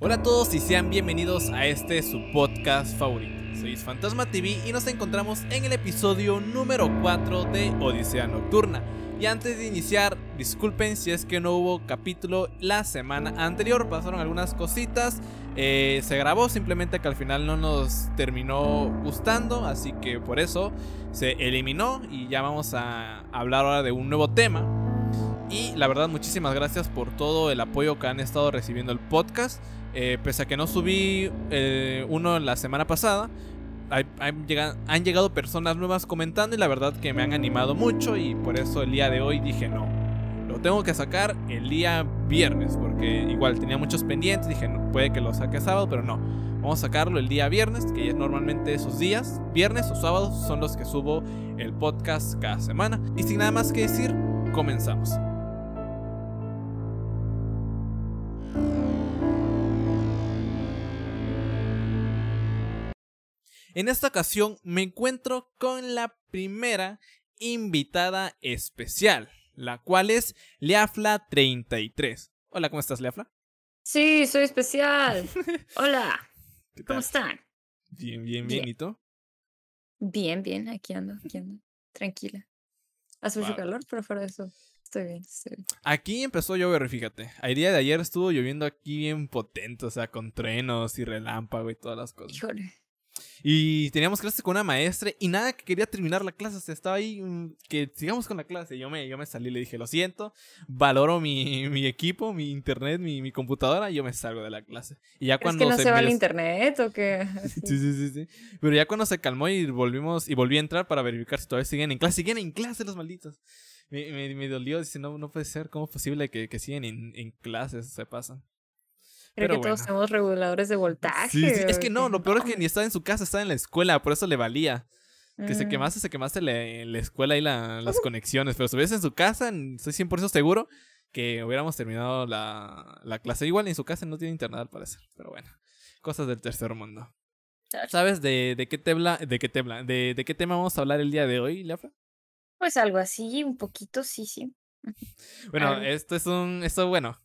Hola a todos y sean bienvenidos a este su podcast favorito. Soy Fantasma TV y nos encontramos en el episodio número 4 de Odisea Nocturna. Y antes de iniciar, disculpen si es que no hubo capítulo la semana anterior, pasaron algunas cositas. Eh, se grabó simplemente que al final no nos terminó gustando, así que por eso se eliminó y ya vamos a hablar ahora de un nuevo tema. Y la verdad, muchísimas gracias por todo el apoyo que han estado recibiendo el podcast. Eh, pese a que no subí eh, uno la semana pasada, han llegado personas nuevas comentando y la verdad que me han animado mucho y por eso el día de hoy dije no. Lo tengo que sacar el día viernes porque igual tenía muchos pendientes, dije no, puede que lo saque sábado, pero no. Vamos a sacarlo el día viernes, que es normalmente esos días, viernes o sábados son los que subo el podcast cada semana. Y sin nada más que decir, comenzamos. En esta ocasión me encuentro con la primera invitada especial, la cual es Leafla33. Hola, ¿cómo estás, Leafla? Sí, soy especial. Hola. ¿Cómo están? Bien, bien, bien, ¿Y tú? Bien, bien, aquí ando, aquí ando. Tranquila. Hace mucho calor, pero fuera de eso Estoy bien, estoy bien. Aquí empezó a llover, fíjate. El día de ayer estuvo lloviendo aquí bien potente, o sea, con trenos y relámpago y todas las cosas. Híjole. Y teníamos clase con una maestra y nada que quería terminar la clase. O sea, estaba ahí, mm, que sigamos con la clase. Yo me, yo me salí, le dije, lo siento, valoro mi, mi equipo, mi internet, mi, mi, computadora, y yo me salgo de la clase. Y ya cuando que no se, va el internet o qué? sí, sí, sí, sí. Pero ya cuando se calmó y volvimos, y volví a entrar para verificar si todavía siguen en clase. Siguen en clase los malditos. Me, me, me dolió, dice, no, no puede ser, ¿cómo es posible que, que siguen en, en clases? Se pasan. Creo que todos somos reguladores de voltaje. Sí, sí. Es que no, lo peor es que ni estaba en su casa, estaba en la escuela, por eso le valía. Que se mm. quemase, se quemase en la escuela y las conexiones. Pero si estuviese en su casa, estoy 100% seguro que hubiéramos terminado la, la, clase. Igual en su casa no tiene internet al parecer. Pero bueno, cosas del tercer mundo. ¿Sabes de, de qué tebla, de qué tebla, de, de qué tema vamos a hablar el día de hoy, Lefa? Pues algo así, un poquito, sí, sí. Bueno, esto es un, esto bueno,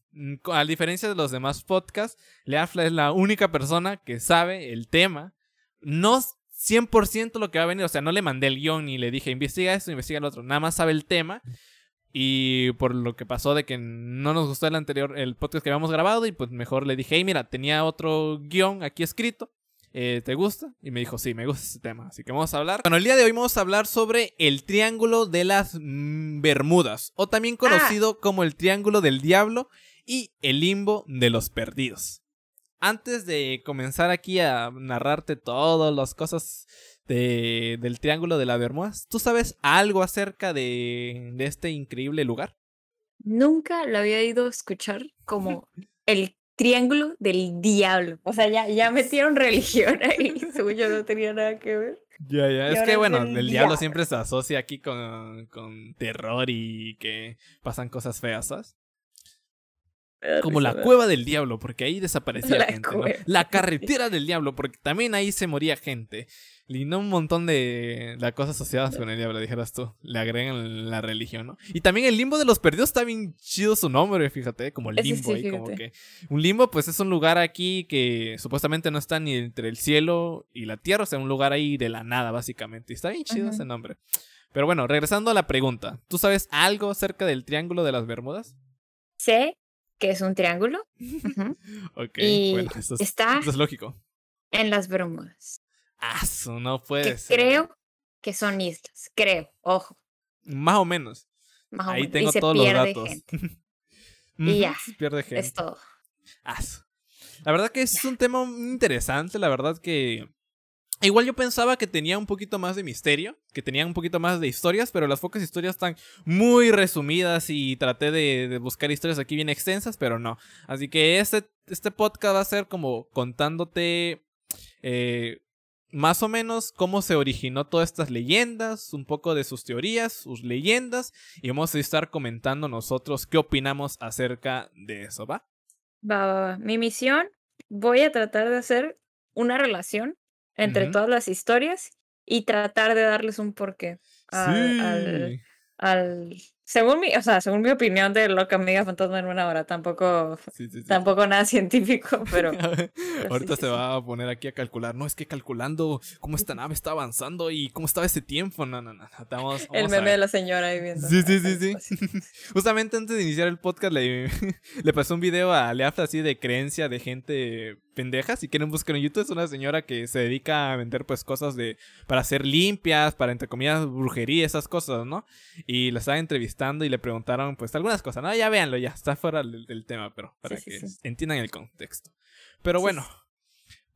a diferencia de los demás podcasts, Leafla es la única persona que sabe el tema. No 100% lo que va a venir, o sea, no le mandé el guion ni le dije, investiga esto, investiga el otro, nada más sabe el tema. Y por lo que pasó de que no nos gustó el anterior, el podcast que habíamos grabado, y pues mejor le dije, hey, mira, tenía otro guion aquí escrito. Eh, ¿Te gusta? Y me dijo, sí, me gusta ese tema. Así que vamos a hablar. Bueno, el día de hoy vamos a hablar sobre el Triángulo de las Bermudas, o también conocido ah. como el Triángulo del Diablo y El limbo de los perdidos. Antes de comenzar aquí a narrarte todas las cosas de, del Triángulo de la Bermudas, ¿tú sabes algo acerca de, de este increíble lugar? Nunca lo había ido a escuchar como el Triángulo del Diablo. O sea, ya, ya metieron religión ahí, según yo no tenía nada que ver. Ya, ya, es que bueno, el, diablo. siempre se asocia aquí con, con terror y que pasan cosas feas, ¿sabes? Como la cueva del diablo, porque ahí desaparecía la gente. La carretera del diablo, porque también ahí se moría gente. Y no un montón de, las cosas asociadas con el diablo, dijeras tú. Le agregan la religión, ¿no? Y también el limbo de los perdidos está bien chido su nombre, fíjate, como el limbo ahí, como que. Un limbo, pues es un lugar aquí que supuestamente no está ni entre el cielo y la tierra, o sea, un lugar ahí de la nada, básicamente. Y está bien chido ese nombre. Pero bueno, regresando a la pregunta, ¿tú sabes algo acerca del Triángulo de las Bermudas? Sé que es un triángulo. ok, bueno, eso es, lógico. En las Bermudas. Ah, eso no puede ser. Creo que son islas, creo, ojo. Más o menos. Ahí tengo todos los datos. y ya. pierde gente. Es todo. Ah, la verdad que es un tema interesante, la verdad que Igual yo pensaba que tenía un poquito más de misterio, que tenía un poquito más de historias, pero las pocas historias están muy resumidas y traté de, buscar historias aquí bien extensas, pero no. Así que este, este podcast va a ser como contándote eh, más o menos cómo se originó todas estas leyendas, un poco de sus teorías, sus leyendas, y vamos a estar comentando nosotros qué opinamos acerca de eso, ¿va? Va, va, va. Mi misión, voy a tratar de hacer una relación entre todas las historias y tratar de darles un porqué al, según mi, o sea, según mi opinión de lo que me diga fantasma en una hora, tampoco, Sí, sí, sí. tampoco nada científico, pero Ahorita se va a poner aquí a calcular. No, es que calculando cómo esta nave está avanzando y cómo estaba ese tiempo. No, no, no. Estamos, el vamos a meme de la señora ahí viendo. Sí, sí, sí, el sí. Justamente antes de iniciar el podcast le, le pasó un video a Leaf así de creencia de gente pendeja. Si quieren buscar en YouTube, es una señora que se dedica a vender pues cosas de para hacer limpias, para entre comillas brujería, esas cosas, ¿no? Y la estaban entrevistando y le preguntaron pues algunas cosas. No, ya véanlo, ya está fuera del, del tema, pero para Sí, que sí. entiendan el contexto. Pero bueno,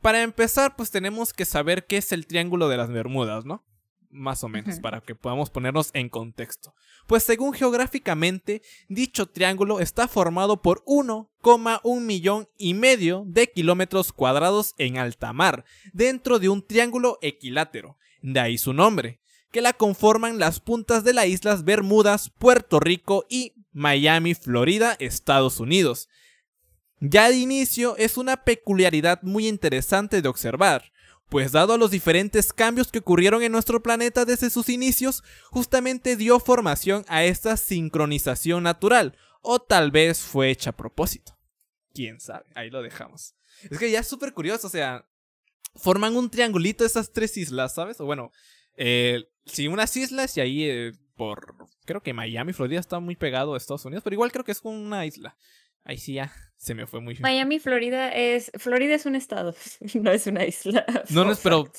para empezar pues tenemos que saber qué es el Triángulo de las Bermudas, ¿no? Más o menos, para que podamos ponernos en contexto. Pues según geográficamente, dicho triángulo está formado por 1,1 millón y medio de kilómetros cuadrados en alta mar, dentro de un triángulo equilátero, de ahí su nombre, que la conforman las puntas de las islas Bermudas, Puerto Rico y Miami, Florida, Estados Unidos. Ya de inicio es una peculiaridad muy interesante de observar, pues dado a los diferentes cambios que ocurrieron en nuestro planeta desde sus inicios, justamente dio formación a esta sincronización natural, o tal vez fue hecha a propósito. Quién sabe, ahí lo dejamos. Es que ya es súper curioso, o sea, forman un triangulito esas tres islas, ¿sabes? O bueno, eh, sí, unas islas y ahí eh, por, creo que Miami, Florida está muy pegado a Estados Unidos, pero igual creo que es una isla. Ahí sí ya se me fue muy Miami, Florida es, Florida es un estado, no es una isla. No, no es- pero-.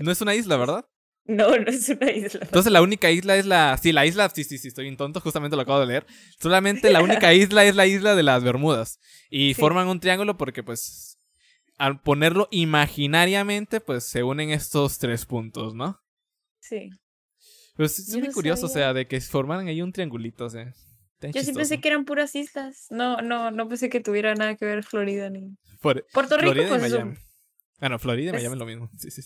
No es una isla, ¿verdad? No, no es una isla. Entonces la única isla es la... Sí, la isla... Sí, sí, sí, estoy bien tonto, justamente lo acabo de leer. Solamente la única isla es la isla de las Bermudas. Y Sí. forman un triángulo porque pues... Al ponerlo imaginariamente, pues se unen estos tres puntos, ¿no? Sí. Pues es muy no curioso, o sea, de que formaran ahí un triangulito, o sea... Yo sí pensé chistoso. que eran puras islas. No, no, no pensé que tuviera nada que ver Florida ni. Por- Puerto Rico, Florida pues y Miami. Ah, no, Florida y Miami es lo mismo. Sí, sí.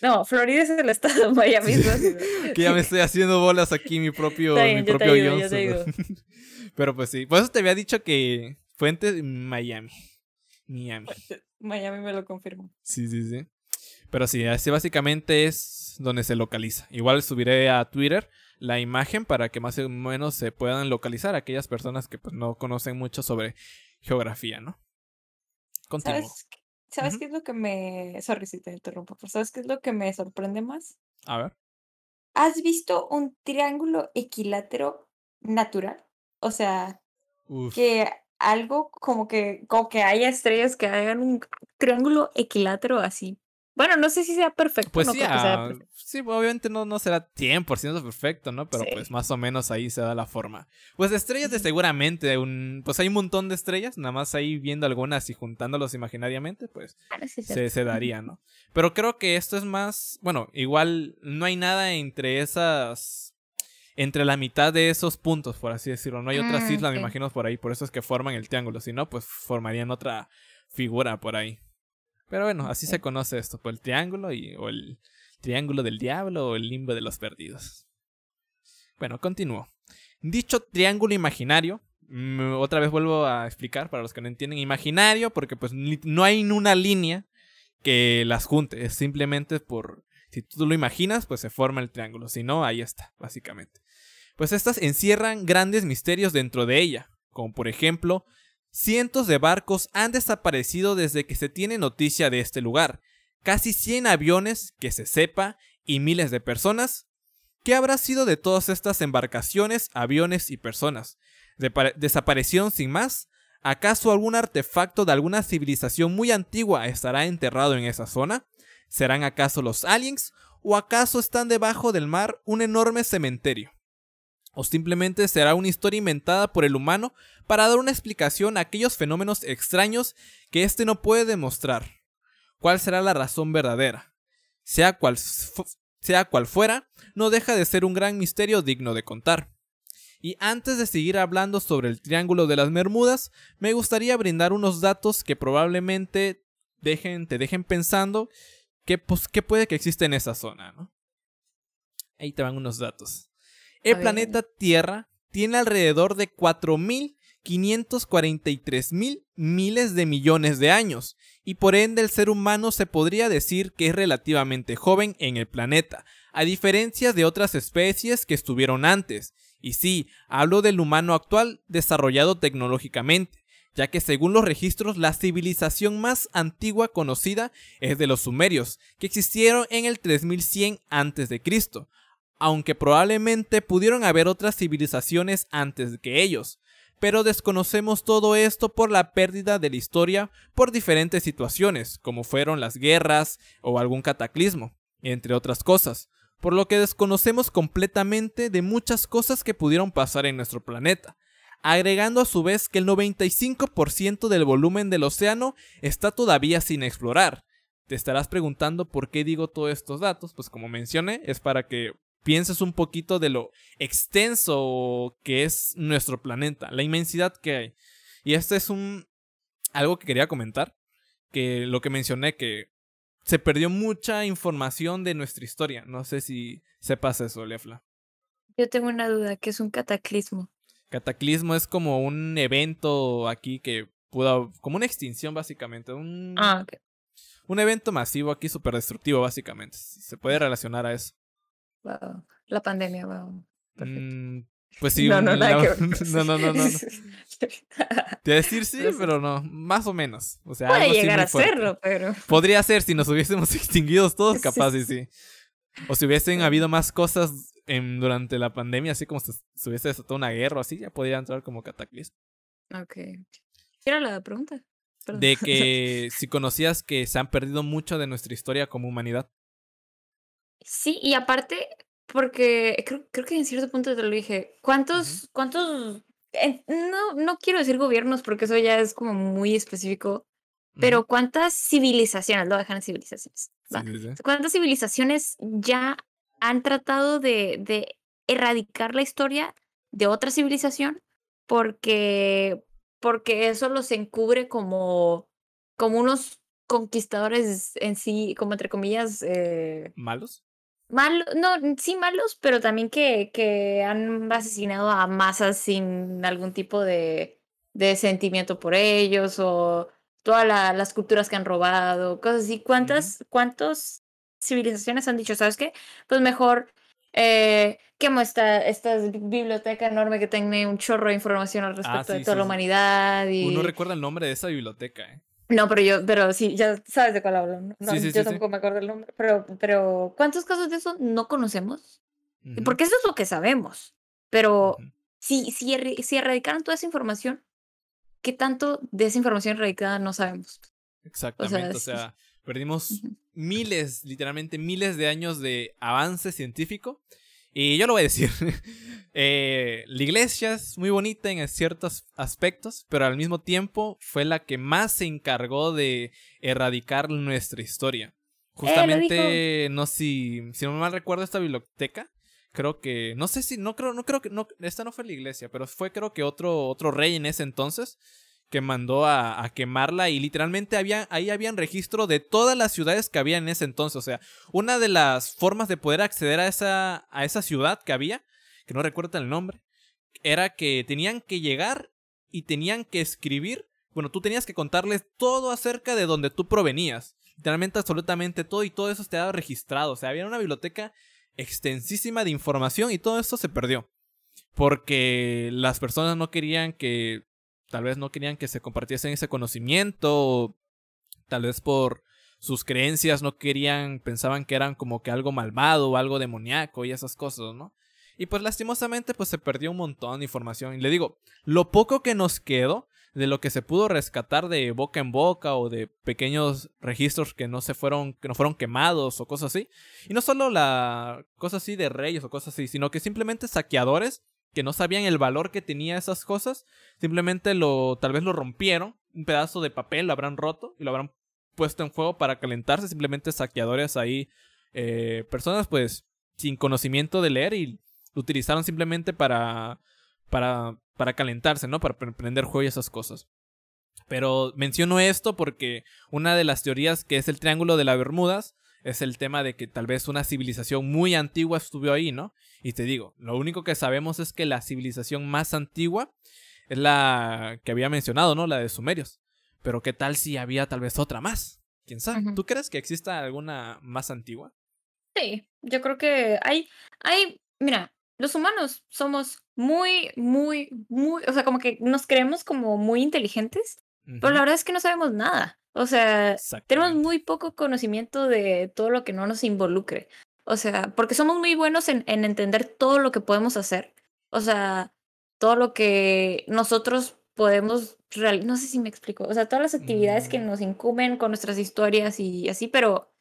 No, Florida es el estado, Miami es la ciudad. Que ya me estoy haciendo bolas aquí mi propio, bien, mi propio ayudo, guion. Pero pues sí. Por eso te había dicho que fuente Miami. Miami. Miami me lo confirmó. Sí, sí, sí. Pero sí, así básicamente es donde se localiza. Igual subiré a Twitter la imagen para que más o menos se puedan localizar aquellas personas que pues no conocen mucho sobre geografía, ¿no? Continúo. ¿Sabes, qué- ¿sabes Ujú. qué es lo que me. Sorry si te interrumpo, pero ¿sabes qué es lo que me sorprende más? A ver. ¿Has visto un triángulo equilátero natural? O sea, Uf. que algo como que, como que haya estrellas que hagan un triángulo equilátero así. Bueno, no sé si sea perfecto. Pues no sí, creo que sea ah, perfecto. sí, obviamente no, no será 100% perfecto, ¿no? Pero Sí. pues más o menos ahí se da la forma. Pues de estrellas de seguramente, un, pues hay un montón de estrellas, nada más ahí viendo algunas y juntándolos imaginariamente, pues se, se daría, ¿no? Pero creo que esto es más, bueno, igual no hay nada entre esas, entre la mitad de esos puntos, por así decirlo. No hay otras Mm, islas, me imagino, por ahí, por eso es que forman el triángulo. Si no, pues formarían otra figura por ahí. Pero bueno, así se conoce esto, por el triángulo y, o el triángulo del diablo o el limbo de los perdidos. Bueno, continúo. Dicho triángulo imaginario, mm, otra vez vuelvo a explicar para los que no entienden, imaginario porque pues no hay una línea que las junte, es simplemente por, si tú lo imaginas, pues se forma el triángulo, si no, ahí está, básicamente. Pues estas encierran grandes misterios dentro de ella, como por ejemplo, cientos de barcos han desaparecido desde que se tiene noticia de este lugar, casi 100 aviones, que se sepa, y miles de personas. ¿Qué habrá sido de todas estas embarcaciones, aviones y personas? ¿Desaparecieron sin más? ¿Acaso algún artefacto de alguna civilización muy antigua estará enterrado en esa zona? ¿Serán acaso los aliens? ¿O acaso están debajo del mar un enorme cementerio? ¿O simplemente será una historia inventada por el humano para dar una explicación a aquellos fenómenos extraños que éste no puede demostrar? ¿Cuál será la razón verdadera? Sea cual, sea cual fuera, no deja de ser un gran misterio digno de contar. Y antes de seguir hablando sobre el Triángulo de las Bermudas, me gustaría brindar unos datos que probablemente dejen, te dejen pensando qué, pues, puede que exista en esa zona, ¿no? Ahí te van unos datos. El planeta Tierra tiene alrededor de 4.543 mil miles de millones de años, y por ende el ser humano se podría decir que es relativamente joven en el planeta, a diferencia de otras especies que estuvieron antes, Y sí, hablo del humano actual desarrollado tecnológicamente, ya que según los registros la civilización más antigua conocida es de los sumerios, que existieron en el 3100 a.C., aunque probablemente pudieron haber otras civilizaciones antes que ellos, pero desconocemos todo esto por la pérdida de la historia por diferentes situaciones, como fueron las guerras o algún cataclismo, entre otras cosas, por lo que desconocemos completamente de muchas cosas que pudieron pasar en nuestro planeta, agregando a su vez que el 95% del volumen del océano está todavía sin explorar. Te estarás preguntando por qué digo todos estos datos, pues como mencioné, es para que pienses un poquito de lo extenso que es nuestro planeta, la inmensidad que hay. Y este es un algo que quería comentar, que lo que mencioné que se perdió mucha información de nuestra historia. No sé si sepas eso, Lefla. Yo tengo una duda, ¿qué es un cataclismo? Cataclismo es como un evento aquí que pudo, como una extinción básicamente, un, Ah, ok. un evento masivo aquí súper destructivo básicamente. Se puede relacionar a eso. Wow. La pandemia, wow. Perfecto. Mm, pues sí, no, no, un- nada la- que ver. no, no, no. Te iba a decir sí, pero no, más o menos. O sea, Puede llegar a fuerte. serlo, pero. Podría ser si nos hubiésemos extinguido todos, capaz y sí. O si hubiesen habido más cosas en, durante la pandemia, así como se, se hubiese desatado una guerra o así, ya podría entrar como cataclismo. Ok. ¿Qué era la pregunta? Perdón. De que si conocías que se han perdido mucho de nuestra historia como humanidad. Sí, y aparte, porque creo, creo que en cierto punto te lo dije. ¿Cuántos, cuántos, no, no quiero decir gobiernos porque eso ya es como muy específico, pero cuántas civilizaciones, lo dejan en civilizaciones. ¿Cuántas civilizaciones ya han tratado de, de erradicar la historia de otra civilización porque, porque eso los encubre como, como unos conquistadores en sí, como entre comillas, eh, ¿Malos? Malos, no, sí malos, pero también que, que han asesinado a masas sin algún tipo de, de sentimiento por ellos o todas la- las culturas que han robado, cosas así. ¿Cuántas, cuántas civilizaciones han dicho, sabes qué? Pues mejor eh, quemo esta, esta biblioteca enorme que tiene un chorro de información al respecto Ah, sí, de toda sí, la sí. humanidad y... Uno recuerda el nombre de esa biblioteca, ¿eh? No, pero yo, pero sí, ya sabes de cuál hablo. ¿no? Sí, sí, yo sí, tampoco me acuerdo el nombre. Pero, pero, ¿cuántos casos de eso no conocemos? Ujú, Porque eso es lo que sabemos. Pero ujú. si, si, erri- si erradicaran toda esa información, ¿qué tanto de esa información erradicada no sabemos? Exactamente, o sí. sea, perdimos Ujú. miles, literalmente miles de años de avance científico. Y yo lo voy a decir, eh, la iglesia es muy bonita en ciertos aspectos, pero al mismo tiempo fue la que más se encargó de erradicar nuestra historia. Justamente, no si, si no me mal recuerdo esta biblioteca, creo que, no sé si, no creo, no creo que, no, esta no fue la iglesia, pero fue creo que otro, otro rey en ese entonces que mandó a, quemarla y literalmente había, ahí habían registro de todas las ciudades que había en ese entonces. O sea, una de las formas de poder acceder a esa, a esa ciudad que había, que no recuerdo el nombre, era que tenían que llegar y tenían que escribir. Bueno, tú tenías que contarles todo acerca de donde tú provenías. Literalmente, absolutamente todo y todo eso te daba registrado. O sea, había una biblioteca extensísima de información y todo eso se perdió. Porque las personas no querían que tal vez no querían que se compartiesen ese conocimiento, o tal vez por sus creencias no querían, pensaban que eran como que algo malvado o algo demoníaco y esas cosas, ¿no? Y pues lastimosamente pues se perdió un montón de información. Y le digo, lo poco que nos quedó de lo que se pudo rescatar de boca en boca o de pequeños registros que no se fueron, que no fueron quemados o cosas así. Y no solo la cosa así de reyes o cosas así, sino que simplemente saqueadores que no sabían el valor que tenía esas cosas, simplemente lo, tal vez lo rompieron, un pedazo de papel lo habrán roto y lo habrán puesto en fuego para calentarse, simplemente saqueadores ahí, eh, personas pues sin conocimiento de leer y lo utilizaron simplemente para, para, para calentarse, ¿no? Para pre- prender fuego y esas cosas. Pero menciono esto porque una de las teorías que es el Triángulo de las Bermudas es el tema de que tal vez una civilización muy antigua estuvo ahí, ¿no? Y te digo, lo único que sabemos es que la civilización más antigua es la que había mencionado, ¿no? La de Sumerios. Pero ¿qué tal si había tal vez otra más? ¿Quién sabe? ¿Tú crees que exista alguna más antigua? Sí, yo creo que hay, hay, mira, los humanos somos muy, muy, muy, o sea, como que nos creemos como muy inteligentes, pero la verdad es que no sabemos nada. O sea, tenemos muy poco conocimiento de todo lo que no nos involucre. O sea, porque somos muy buenos en, en entender todo lo que podemos hacer. O sea, todo lo que nosotros podemos realizar. No sé si me explico. O sea, todas las actividades que mm. nos incumben con nuestras historias y así, pero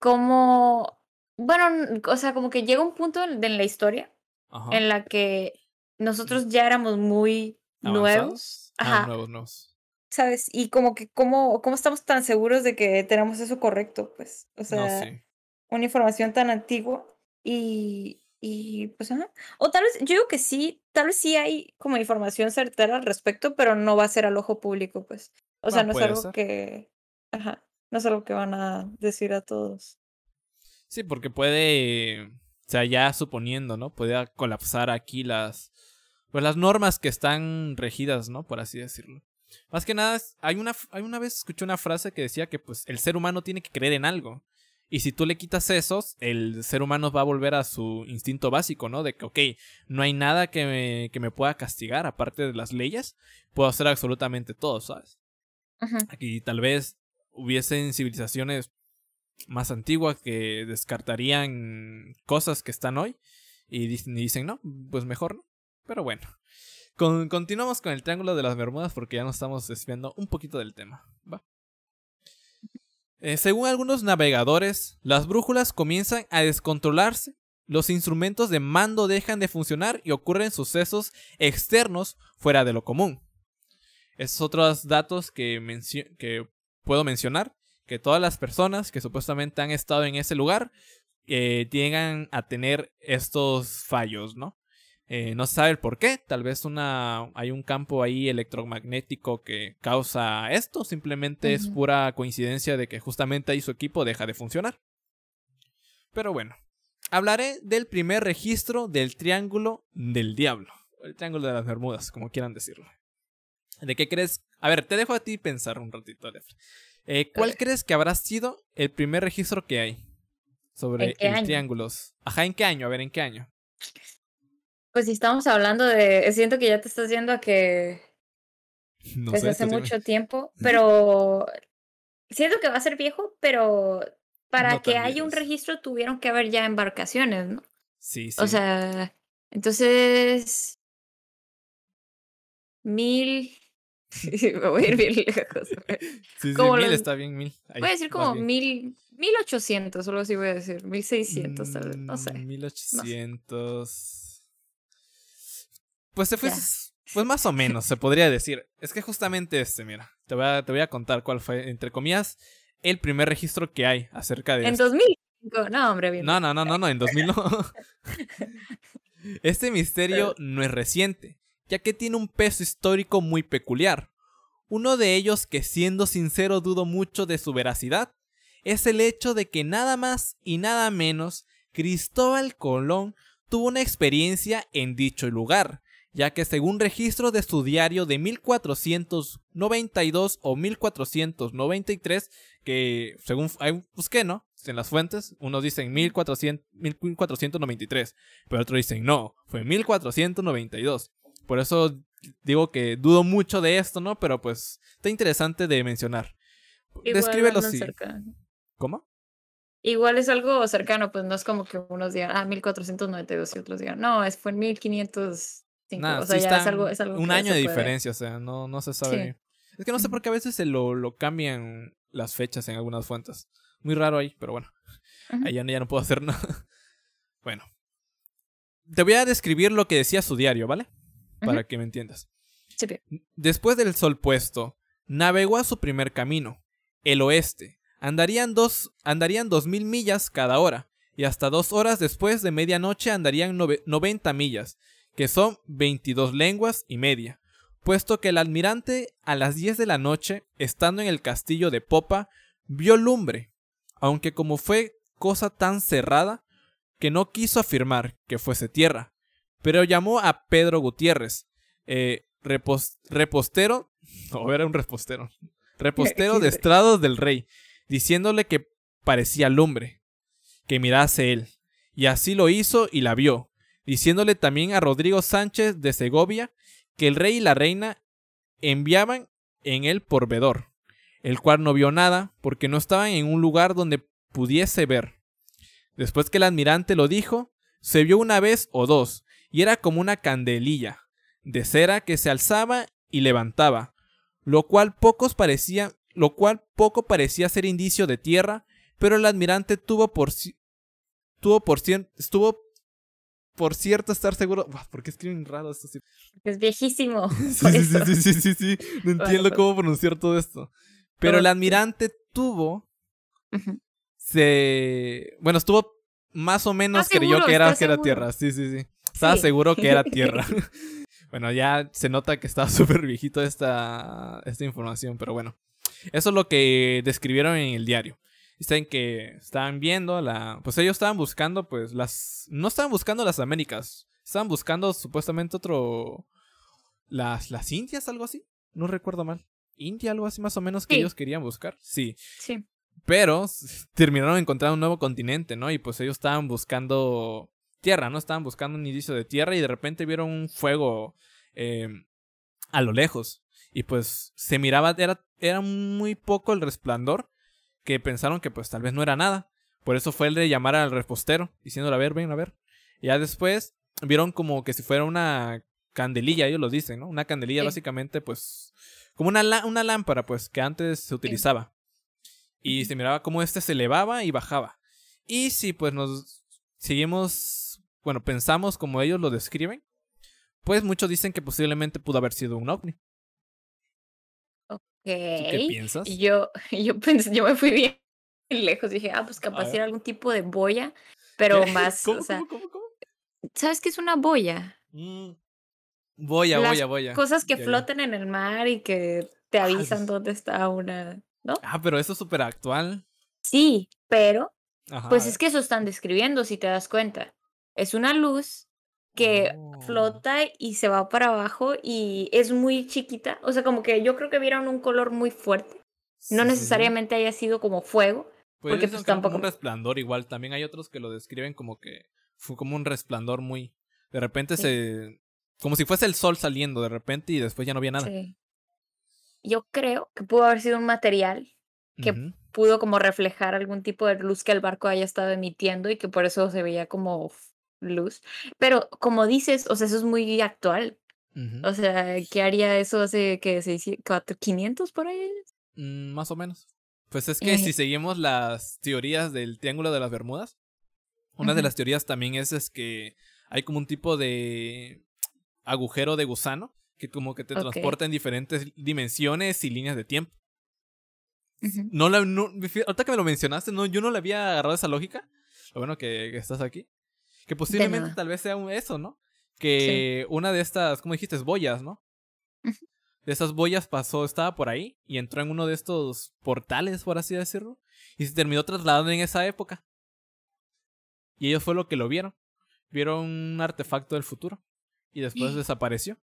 como, bueno, o sea, como que llega un punto en, la historia en la que nosotros ya éramos muy nuevos. Ah, Ajá. nuevos, nuevos. ¿Sabes? Y como que, ¿cómo, ¿cómo estamos tan seguros de que tenemos eso correcto? Pues, o sea, una información tan antigua y, y pues, ajá. O tal vez, yo digo que sí, tal vez sí hay como información certera al respecto, pero no va a ser al ojo público, pues. O sea, no es algo que, ajá, no es algo que van a decir a todos. Sí, porque puede, o sea, ya suponiendo, ¿no? Puede colapsar aquí las, pues las normas que están regidas, ¿no? Por así decirlo. Más que nada, hay una, hay una vez escuché una frase que decía que pues el ser humano tiene que creer en algo. Y si tú le quitas esos, el ser humano va a volver a su instinto básico, ¿no? De que, ok, no hay nada que me, que me pueda castigar, aparte de las leyes, puedo hacer absolutamente todo, ¿sabes? Aquí tal vez hubiesen civilizaciones más antiguas que descartarían cosas que están hoy y dicen, no, pues mejor no. Pero bueno, continuamos con el Triángulo de las Bermudas porque ya nos estamos desviando un poquito del tema. Eh, según algunos navegadores, las brújulas comienzan a descontrolarse, los instrumentos de mando dejan de funcionar y ocurren sucesos externos fuera de lo común. Esos otros datos que, que puedo mencionar, que todas las personas que supuestamente han estado en ese lugar eh, llegan a tener estos fallos, ¿no? Eh, no se sabe el por qué, tal vez una, hay un campo ahí electromagnético que causa esto, simplemente es pura coincidencia de que justamente ahí su equipo deja de funcionar. Pero bueno, hablaré del primer registro del Triángulo del Diablo, el Triángulo de las Bermudas, como quieran decirlo. ¿De qué crees? A ver, te dejo a ti pensar un ratito, eh, ¿Cuál crees que habrá sido el primer registro que hay sobre el triángulos? Ajá, ¿en qué año? A ver, ¿en qué año? Pues si estamos hablando de, siento que ya te estás yendo a que no desde hace mucho tiempo, pero siento que va a ser viejo, pero para que haya un registro tuvieron que haber ya embarcaciones, ¿no? Sí, sí. O sea, entonces mil me voy a ir bien lejos. Sí, sí, mil está bien, mil. voy a decir como mil, mil ochocientos, solo así voy a decir, mil seiscientos, tal vez, no sé. Mil ochocientos. Pues se fue, pues más o menos, se podría decir. Es que justamente este, mira, te voy a, te voy a contar cuál fue, entre comillas, el primer registro que hay acerca de... En 2005, no, hombre, bien. No, no, no, no, no, en 2000 no. este misterio no es reciente, ya que tiene un peso histórico muy peculiar. Uno de ellos que siendo sincero dudo mucho de su veracidad, es el hecho de que nada más y nada menos Cristóbal Colón tuvo una experiencia en dicho lugar, ya que según registro de su diario de 1492 o 1493, que según busqué, ¿no? En las fuentes, unos dicen 1400, 1493, pero otros dicen no, fue 1492. Por eso digo que dudo mucho de esto, ¿no? Pero pues está interesante de mencionar. Descríbelo así. ¿Cómo? Igual es algo cercano, pues no es como que unos digan, ah, 1492 y otros digan, no, es, fue en 1500 o sea, ya es algo, es algo un año de diferencia, o sea, no, no se sabe. Es que no sé por qué a veces se lo, lo cambian las fechas en algunas fuentes. Muy raro ahí, pero bueno. Ahí ya, no puedo hacer nada. bueno. Te voy a describir lo que decía su diario, ¿vale? Para que me entiendas. Después del sol puesto, navegó a su primer camino, el oeste. Andarían dos, andarían dos mil millas cada hora, y hasta dos horas después de medianoche andarían 90 millas, que son 22 lenguas y media, puesto que el almirante a las 10 de la noche, estando en el castillo de Popa, vio lumbre, aunque como fue cosa tan cerrada, que no quiso afirmar que fuese tierra, pero llamó a Pedro Gutiérrez, eh, repostero, o era un repostero, repostero de estrados del rey, diciéndole que parecía lumbre, que mirase él, y así lo hizo y la vio, diciéndole también a Rodrigo Sánchez de Segovia que el rey y la reina enviaban en él por vedor, el cual no vio nada porque no estaban en un lugar donde pudiese ver. Después que el admirante lo dijo, se vio una vez o dos, y era como una candelilla de cera que se alzaba y levantaba, lo cual pocos parecía, lo cual poco parecía ser indicio de tierra, pero el admirante tuvo por tuvo por estuvo por cierto estar seguro. ¿Por qué escriben raro esto? Es viejísimo. sí, sí, sí, sí, sí, sí, No entiendo cómo pronunciar todo esto. Pero el admirante tuvo. Se. Bueno, estuvo más o menos creyó que era, que era tierra. Sí, sí, sí. Estaba seguro que era tierra. bueno, ya se nota que estaba súper viejito esta, esta información, pero bueno. Eso es lo que describieron en el diario. Dicen que estaban viendo la. Pues ellos estaban buscando, pues, las. No estaban buscando las Américas. Estaban buscando supuestamente otro. Las, las Indias, algo así. No recuerdo mal. India, algo así más o menos que ellos querían buscar. Sí. Sí. Pero terminaron encontrando un nuevo continente, ¿no? Y pues ellos estaban buscando tierra, ¿no? Estaban buscando un indicio de tierra y de repente vieron un fuego em, a lo lejos. Y pues se miraba, era, era muy poco el resplandor que pensaron que pues tal vez no era nada. Por eso fue el de llamar al repostero, diciéndole, a ver, ven, a ver. Y ya después vieron como que si fuera una candelilla, ellos lo dicen, ¿no? Una candelilla básicamente pues como una, una lámpara pues que antes se utilizaba. Y se miraba como este se elevaba y bajaba. Y si pues nos seguimos, bueno, pensamos como ellos lo describen, pues muchos dicen que posiblemente pudo haber sido un ovni. ¿Qué piensas? Yo, yo pensé, yo me fui bien lejos. Dije, ah, pues capaz era algún tipo de boya, pero más. ¿Cómo, cómo, cómo, ¿Sabes qué es una boya? Mm. Boya, boya, boya. Cosas que flotan en el mar y que te ah, avisan dónde está una, ¿no? Ah, pero eso es súper actual. Sí, pero pues es que eso están describiendo, si te das cuenta. Es una luz que oh. flota y se va para abajo y es muy chiquita. O sea, como que yo creo que vieron un color muy fuerte. No necesariamente haya sido como fuego. porque pues tampoco. un resplandor igual. También hay otros que lo describen como que fue como un resplandor muy. De repente se. Como si fuese el sol saliendo de repente y después ya no había nada. Sí. Yo creo que pudo haber sido un material que pudo como reflejar algún tipo de luz que el barco haya estado emitiendo y que por eso se veía como luz. Pero como dices, o sea, eso es muy actual. O sea, ¿qué haría eso hace que se 500 por ahí? Mm, más o menos. Pues es que si seguimos las teorías del Triángulo de las Bermudas, una de las teorías también es, es que hay como un tipo de agujero de gusano que como que te transporta en diferentes dimensiones y líneas de tiempo. No la, no, ahorita que me lo mencionaste, no, yo no le había agarrado esa lógica. Lo bueno que estás aquí. Que posiblemente tal vez sea eso, ¿no? Que una de estas, ¿cómo dijiste? Boyas, ¿no? De esas boyas pasó, estaba por ahí y entró en uno de estos portales, por así decirlo, y se terminó trasladando en esa época. Y ellos fue lo que lo vieron. Vieron un artefacto del futuro y después desapareció.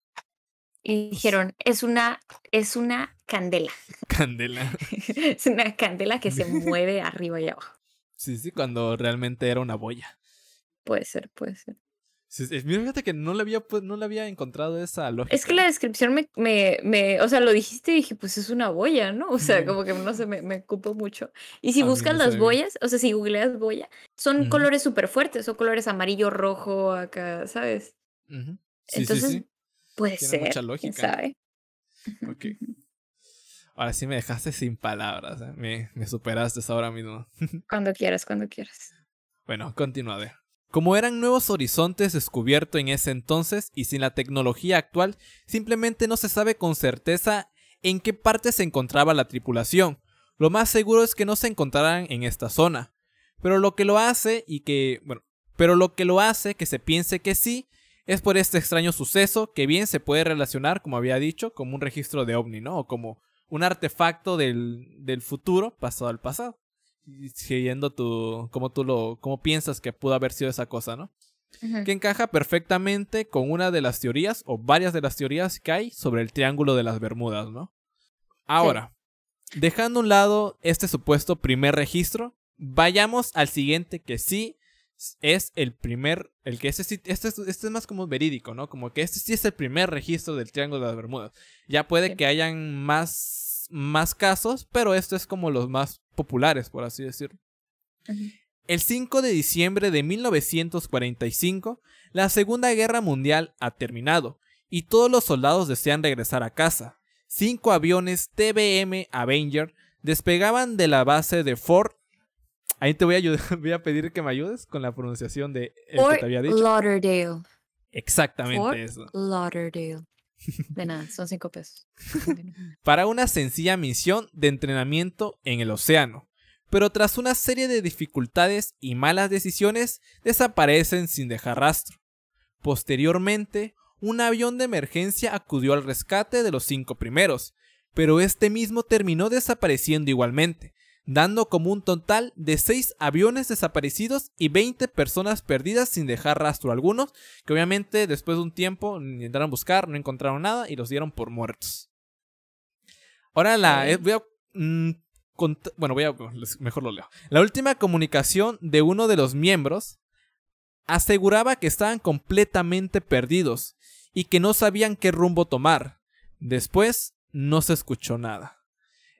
Y dijeron, es una, es una candela. Candela. es una candela que se mueve arriba y abajo. Sí, sí, cuando realmente era una boya. Puede ser, puede ser. mira, fíjate que no le había, pues, no le había encontrado esa lógica. Es que la descripción me, me, me, o sea, lo dijiste y dije, pues es una boya, ¿no? O sea, como que no sé, me, me ocupo mucho. Y si buscas las boyas, o sea, si googleas boya, son colores súper fuertes, son colores amarillo, rojo, acá, ¿sabes? Entonces, puede ser. Mucha lógica. ¿sabe? Ok. Ahora sí me dejaste sin palabras, ¿eh? me, me superaste ahora mismo. cuando quieras, cuando quieras. Bueno, continúa. Como eran nuevos horizontes descubiertos en ese entonces y sin la tecnología actual, simplemente no se sabe con certeza en qué parte se encontraba la tripulación. Lo más seguro es que no se encontraran en esta zona. Pero lo que lo hace y que, bueno, pero lo que lo hace que se piense que sí es por este extraño suceso que bien se puede relacionar, como había dicho, como un registro de ovni, ¿no? O como un artefacto del, del futuro pasado al pasado siguiendo tu, como tú lo, cómo piensas que pudo haber sido esa cosa, ¿no? Que encaja perfectamente con una de las teorías o varias de las teorías que hay sobre el Triángulo de las Bermudas, ¿no? Ahora, dejando a un lado este supuesto primer registro, vayamos al siguiente que sí es el primer, el que este, este, este, es más como verídico, ¿no? Como que este sí es el primer registro del Triángulo de las Bermudas. Ya puede que hayan más, más casos, pero esto es como los más populares, por así decirlo. El 5 de diciembre de 1945, la Segunda Guerra Mundial ha terminado y todos los soldados desean regresar a casa. Cinco aviones TBM Avenger despegaban de la base de Fort Ahí te voy a, ayudar, voy a pedir que me ayudes con la pronunciación de el que te había dicho. Lauderdale. Exactamente eso. Lauderdale. De nada, son cinco pesos. Para una sencilla misión de entrenamiento en el océano. Pero tras una serie de dificultades y malas decisiones, desaparecen sin dejar rastro. Posteriormente, un avión de emergencia acudió al rescate de los cinco primeros, pero este mismo terminó desapareciendo igualmente, dando como un total de 6 aviones desaparecidos y 20 personas perdidas sin dejar rastro alguno, que obviamente después de un tiempo intentaron buscar, no encontraron nada y los dieron por muertos. Ahora la eh, voy a mm, bueno, voy a mejor lo leo. La última comunicación de uno de los miembros aseguraba que estaban completamente perdidos y que no sabían qué rumbo tomar. Después no se escuchó nada.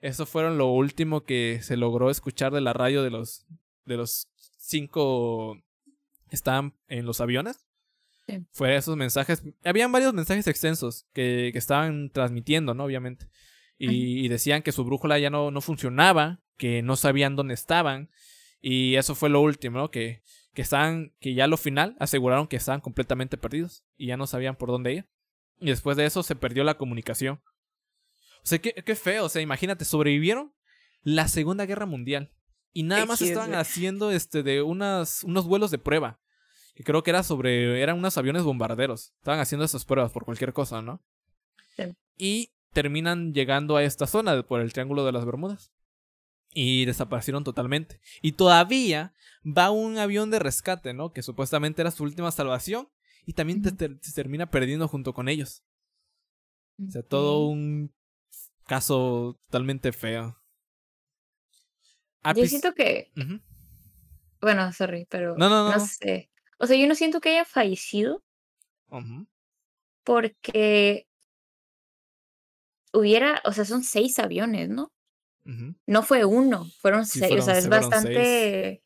Eso fueron lo último que se logró escuchar de la radio de los, de los cinco que estaban en los aviones. Sí. Fue esos mensajes. Habían varios mensajes extensos que, que estaban transmitiendo, ¿no? Obviamente. Y, decían que su brújula ya no, no funcionaba, que no sabían dónde estaban. Y eso fue lo último, ¿no? Que, que estaban, que ya lo final aseguraron que estaban completamente perdidos y ya no sabían por dónde ir. Y después de eso se perdió la comunicación. O sea, qué, qué feo. O sea, imagínate, sobrevivieron la Segunda Guerra Mundial. Y nada más estaban haciendo este de unas, unos vuelos de prueba. Que creo que era sobre. eran unos aviones bombarderos. Estaban haciendo esas pruebas por cualquier cosa, ¿no? Sí. Y terminan llegando a esta zona por el Triángulo de las Bermudas. Y desaparecieron totalmente. Y todavía va un avión de rescate, ¿no? Que supuestamente era su última salvación. Y también se termina perdiendo junto con ellos. O sea, todo un caso totalmente feo. Yo siento que. Bueno, sorry, pero. No, no, no. No sé. O sea, yo no siento que haya fallecido. Porque. Hubiera. O sea, son seis aviones, ¿no? No fue uno, fueron seis. o sea, es bastante.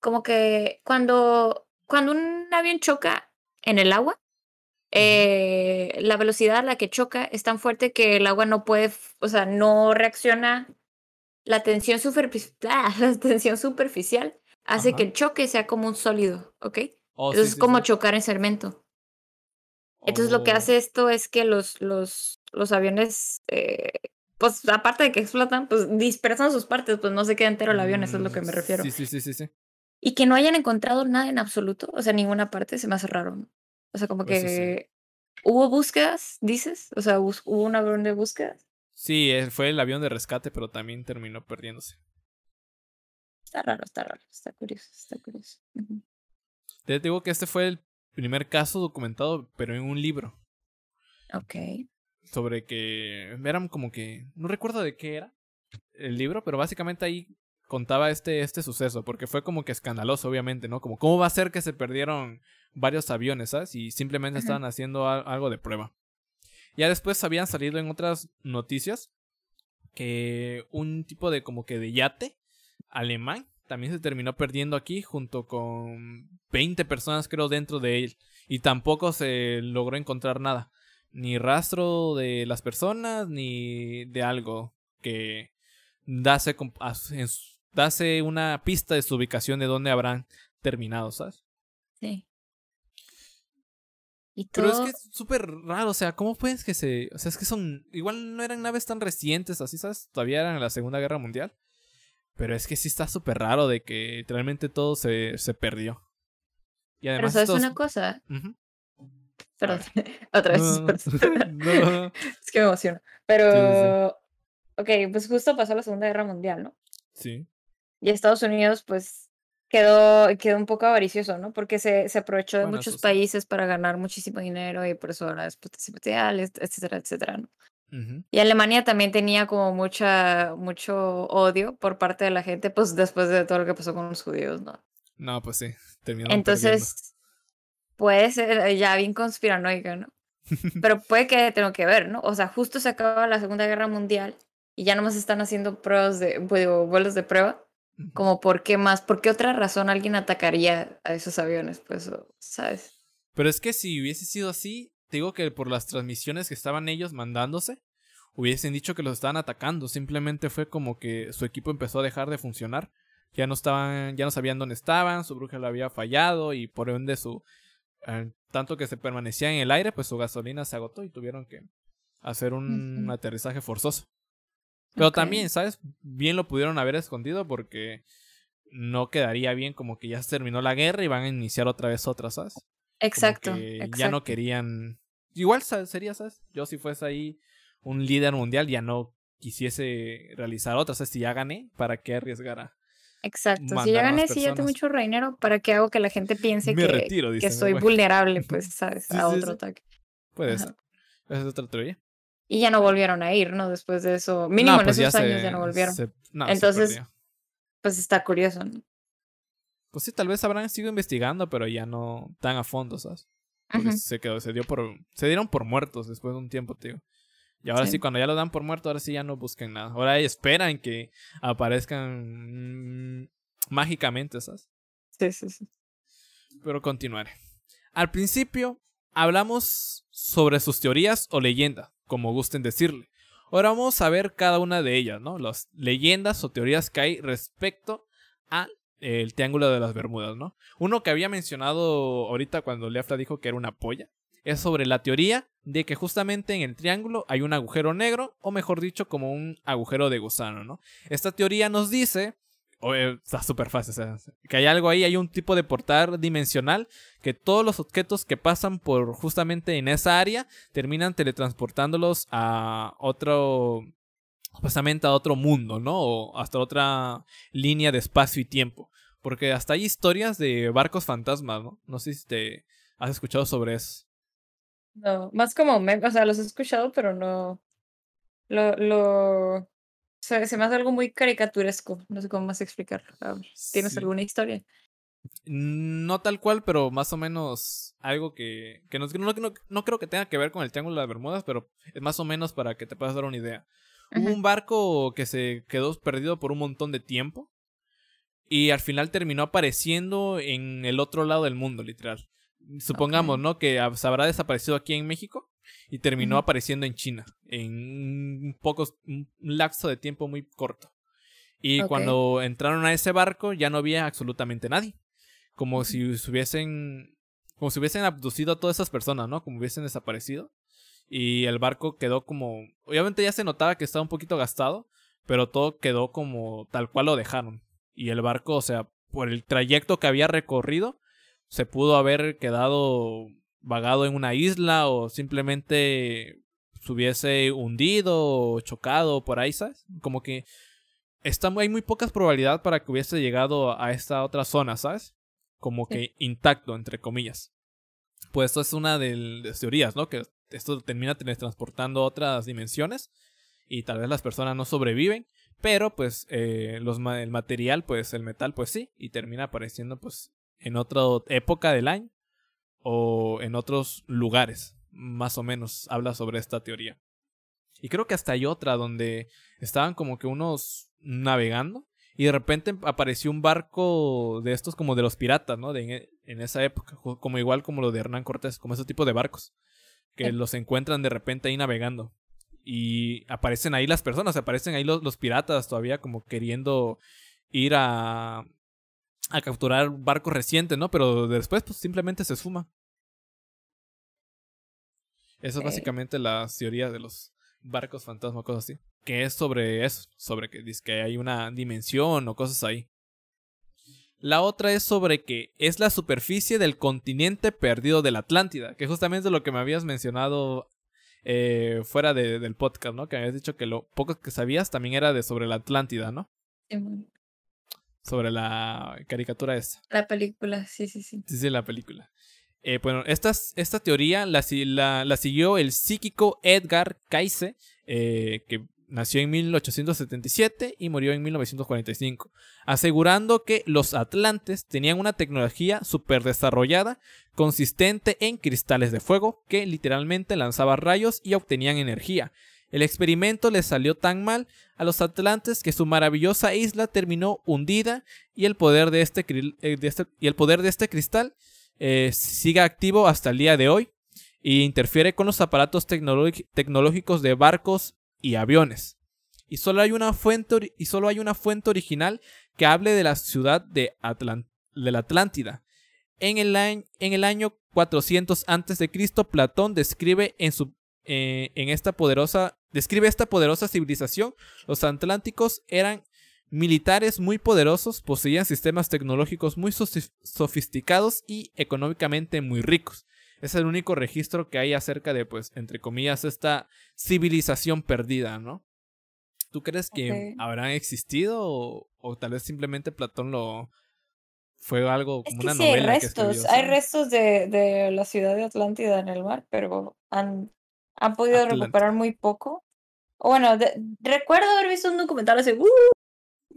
Como que cuando. Cuando un avión choca en el agua, eh, la velocidad a la que choca es tan fuerte que el agua no puede, o sea, no reacciona. La tensión, superficial, la tensión superficial hace que el choque sea como un sólido, ¿ok? Oh, Entonces es como chocar en cemento. Entonces lo que hace oh. esto es que los, los, los aviones, eh, pues aparte de que explotan, pues dispersan sus partes, pues no se queda entero el avión, eso es lo que me mm, refiero. Sí, sí, sí, sí, sí. Y que no hayan encontrado nada en absoluto, o sea, ninguna parte, se me hace raro. O sea, como pues que hubo búsquedas, dices, o sea, hubo un avión de búsquedas. Sí, eh, fue el avión de rescate, pero también terminó perdiéndose. Está raro, está raro, está curioso, está curioso. Te digo que este fue el primer caso documentado, pero en un libro. Ok. Sobre que eran como que, no recuerdo de qué era el libro, pero básicamente ahí contaba este, este suceso, porque fue como que escandaloso, obviamente, ¿no? Como, ¿cómo va a ser que se perdieron varios aviones, ¿sabes? Y simplemente estaban haciendo algo de prueba. Ya después habían salido en otras noticias que un tipo de como que de yate alemán también se terminó perdiendo aquí junto con 20 personas creo dentro de él y tampoco se logró encontrar nada, ni rastro de las personas ni de algo que dase, dase una pista de su ubicación de dónde habrán terminado, ¿sabes? Sí. Pero es que es súper raro, o sea, ¿cómo puedes que se... O sea, es que son... Igual no eran naves tan recientes, así, ¿sabes? Todavía eran en la Segunda Guerra Mundial. Pero es que sí está súper raro de que realmente todo se, se perdió. Y además Pero ¿sabes una cosa? Perdón, otra vez. es que me emociono. Pero... Ok, pues justo pasó la Segunda Guerra Mundial, ¿no? Sí. Y Estados Unidos, pues, quedó, quedó un poco avaricioso, ¿no? Porque se, se aprovechó de muchos países para ganar muchísimo dinero y por eso ahora es potencial, etcétera, etcétera, ¿no? Y Alemania también tenía como mucha, mucho odio por parte de la gente, pues después de todo lo que pasó con los judíos, ¿no? No, pues sí, terminó. Entonces, puede ser ya bien conspiranoica, ¿no? Pero puede que tenga que ver, ¿no? O sea, justo se acaba la Segunda Guerra Mundial y ya nomás están haciendo pruebas de vuelos de prueba. Como por qué más, por qué otra razón alguien atacaría a esos aviones, pues, ¿sabes? Pero es que si hubiese sido así, te digo que por las transmisiones que estaban ellos mandándose, hubiesen dicho que los estaban atacando. Simplemente fue como que su equipo empezó a dejar de funcionar. Ya no estaban, ya no sabían dónde estaban, su bruja le había fallado y por ende su eh, tanto que se permanecía en el aire, pues su gasolina se agotó y tuvieron que hacer un aterrizaje forzoso. Pero también, ¿sabes? Bien lo pudieron haber escondido porque no quedaría bien como que ya se terminó la guerra y van a iniciar otra vez otra, ¿sabes? Exacto, Ya no querían... Igual sería, ¿sabes? Yo si fuese ahí un líder mundial ya no quisiese realizar otra, ¿sabes? Si ya gané, ¿para qué arriesgar Exacto, si ya gané, si ya tengo mucho reinero, ¿para qué hago que la gente piense que, que soy vulnerable, pues, ¿sabes? a otro ataque. Puede ser. Esa es otra teoría. Y ya no volvieron a ir, ¿no? Después de eso. Mínimo en pues esos años ya no volvieron. Entonces, pues está curioso, ¿no? Pues sí, tal vez habrán sido investigando, pero ya no tan a fondo, ¿sabes? Porque se quedó, se dio por. Se dieron por muertos después de un tiempo, tío. Y ahora sí. cuando ya lo dan por muerto, ahora sí ya no busquen nada. Ahora esperan que aparezcan mágicamente, ¿sabes? Sí, sí, sí. Pero continuaré. Al principio hablamos sobre sus teorías o leyendas, como gusten decirle. Ahora vamos a ver cada una de ellas, ¿no? Las leyendas o teorías que hay respecto al Triángulo de las Bermudas, ¿no? Uno que había mencionado ahorita cuando Leafla dijo que era una polla, es sobre la teoría de que justamente en el triángulo hay un agujero negro, o mejor dicho, como un agujero de gusano, ¿no? Esta teoría nos dice, o, eh, está súper fácil, que hay algo ahí, hay un tipo de portal dimensional que todos los objetos que pasan por justamente en esa área terminan teletransportándolos a otro, justamente a otro mundo, ¿no? O hasta otra línea de espacio y tiempo. Porque hasta hay historias de barcos fantasmas, ¿no? No sé si te has escuchado sobre eso. No, más como o sea, los he escuchado, pero no. Lo, lo. Se me hace algo muy caricaturesco. No sé cómo más explicarlo. ¿Tienes alguna historia? No tal cual, pero más o menos algo que, que no, no, no, creo que tenga que ver con el Triángulo de las Bermudas, pero es más o menos para que te puedas dar una idea. Hubo un barco que se quedó perdido por un montón de tiempo y al final terminó apareciendo en el otro lado del mundo, literal supongamos, ¿no? Que se habrá desaparecido aquí en México y terminó apareciendo en China en un, poco, un lapso de tiempo muy corto. Y cuando entraron a ese barco ya no había absolutamente nadie. Como si hubiesen, como si hubiesen abducido a todas esas personas, ¿no? Como hubiesen desaparecido. Y el barco quedó como, obviamente ya se notaba que estaba un poquito gastado, pero todo quedó como tal cual lo dejaron. Y el barco, o sea, por el trayecto que había recorrido, se pudo haber quedado vagado en una isla o simplemente se hubiese hundido o chocado por ahí, ¿sabes? Como que está, hay muy pocas probabilidades para que hubiese llegado a esta otra zona, ¿sabes? Como que intacto, entre comillas. Pues esto es una de las teorías, ¿no? Que esto termina transportando otras dimensiones y tal vez las personas no sobreviven, pero pues eh, los, el material, pues el metal, pues sí, y termina apareciendo pues en otra época del año o en otros lugares. Más o menos habla sobre esta teoría. Y creo que hasta hay otra donde estaban como que unos navegando y de repente apareció un barco de estos como de los piratas, ¿no? De, en esa época, como igual como lo de Hernán Cortés, como ese tipo de barcos que los encuentran de repente ahí navegando. Y aparecen ahí las personas, aparecen ahí los piratas todavía como queriendo ir a, a capturar barcos recientes, ¿no? Pero después pues simplemente se esfuma. Esa es básicamente la teoría de los barcos fantasma, cosas así. Que es sobre eso, sobre que dice que hay una dimensión o cosas ahí. La otra es sobre que es la superficie del continente perdido de la Atlántida, que justamente es lo que me habías mencionado eh, fuera del podcast, ¿no? Que habías dicho que lo poco que sabías también era de sobre la Atlántida, ¿no? sobre la caricatura esta. La película, sí, sí, sí. Sí, sí, la película. Eh, bueno, esta, esta teoría la, siguió el psíquico Edgar Cayce, eh, que nació en 1877 y murió en 1945, asegurando que los atlantes tenían una tecnología súper desarrollada, consistente en cristales de fuego, que literalmente lanzaba rayos y obtenían energía. El experimento les salió tan mal a los atlantes que su maravillosa isla terminó hundida y el poder de este, eh, este y el poder de este cristal eh, sigue activo hasta el día de hoy y interfiere con los aparatos tecnológicos de barcos y aviones. Y solo hay una fuente, y solo hay una fuente original que hable de la ciudad de, la Atlántida. En el, año, en el año 400 a.C., Platón describe en, su, eh, en esta poderosa, describe esta poderosa civilización. Los atlánticos eran militares muy poderosos, poseían sistemas tecnológicos muy sofisticados y económicamente muy ricos. Es el único registro que hay acerca de, pues, entre comillas, esta civilización perdida, ¿no? ¿Tú crees que habrán existido o, tal vez simplemente Platón lo fue algo como una novela? Hay restos, hay restos de, la ciudad de Atlántida en el mar, pero han, han podido recuperar muy poco. Bueno, recuerdo haber visto un documental hace uh,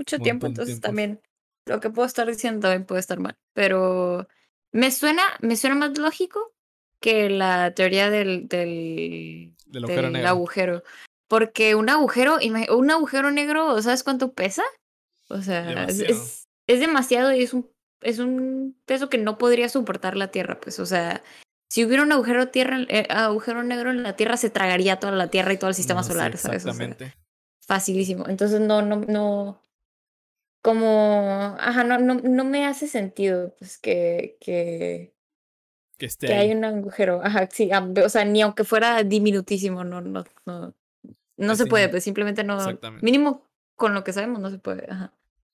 mucho tiempo, entonces también lo que puedo estar diciendo también puede estar mal. Pero me suena, me suena más lógico que la teoría del, del, del, agujero, Porque un agujero, un agujero negro, ¿sabes cuánto pesa? O sea, es, es, demasiado y es un, es un peso que no podría soportar la Tierra, pues, o sea, si hubiera un agujero, tierra, eh, agujero negro en la Tierra, se tragaría toda la Tierra y todo el sistema solar, ¿sabes? Exactamente. facilísimo. Entonces, no, no, no, como, ajá, no, no, no me hace sentido, pues, que, que, que hay un agujero. Ajá, sí, o sea, ni aunque fuera diminutísimo, no, no, no, no se puede, pues simplemente no. Mínimo con lo que sabemos no se puede. Ajá.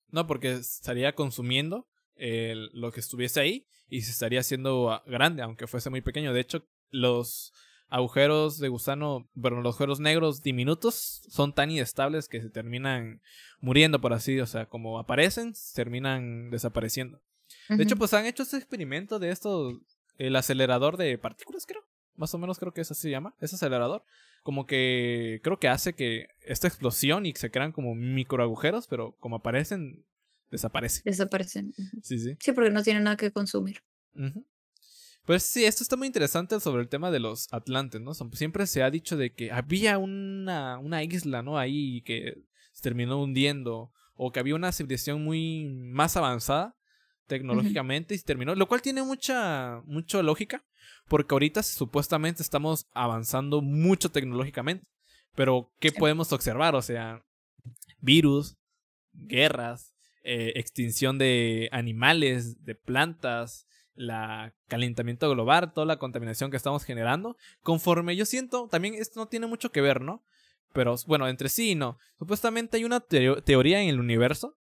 No, porque estaría consumiendo lo que estuviese ahí y se estaría haciendo grande, aunque fuese muy pequeño. De hecho, los agujeros de gusano, bueno, los agujeros negros diminutos son tan inestables que se terminan muriendo, por así, o sea, como aparecen, terminan desapareciendo. De hecho, pues han hecho ese experimento de estos el acelerador de partículas, creo. Más o menos creo que eso se llama, ese acelerador. Como que creo que hace que esta explosión y se crean como microagujeros, pero como aparecen, desaparecen. Desaparecen. Sí, sí. Sí, porque no tienen nada que consumir. Pues sí, esto está muy interesante sobre el tema de los Atlantes, ¿no? Siempre se ha dicho de que había una, una isla, ¿no? Ahí que se terminó hundiendo. O que había una civilización muy más avanzada tecnológicamente y se terminó, lo cual tiene mucha, mucha lógica, porque ahorita supuestamente estamos avanzando mucho tecnológicamente, pero ¿qué podemos observar? O sea, virus, guerras, eh, extinción de animales, de plantas, la calentamiento global, toda la contaminación que estamos generando, conforme yo siento, también esto no tiene mucho que ver, ¿no? Pero bueno, entre sí y no. Supuestamente hay una teoría en el universo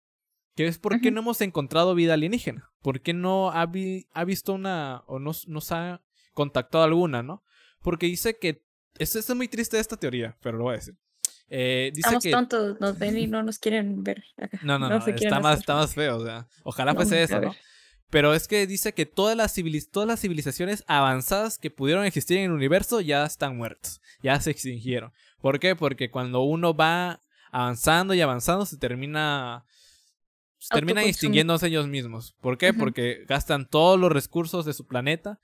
que es por qué no hemos encontrado vida alienígena. ¿Por qué no ha, visto una o nos, nos, ha contactado alguna, no? Porque dice que... Esto, es muy triste esta teoría, pero lo voy a decir. Eh, dice Estamos tontos, nos ven y no nos quieren ver. No, no, no, está, más, está más feo. O sea, ojalá fuese eso, ¿no? Pero es que dice que todas las, todas las civilizaciones avanzadas que pudieron existir en el universo ya están muertas, ya se extinguieron. ¿Por qué? Porque cuando uno va avanzando y avanzando se termina terminan extinguiéndose ellos mismos. ¿Por qué? Porque gastan todos los recursos de su planeta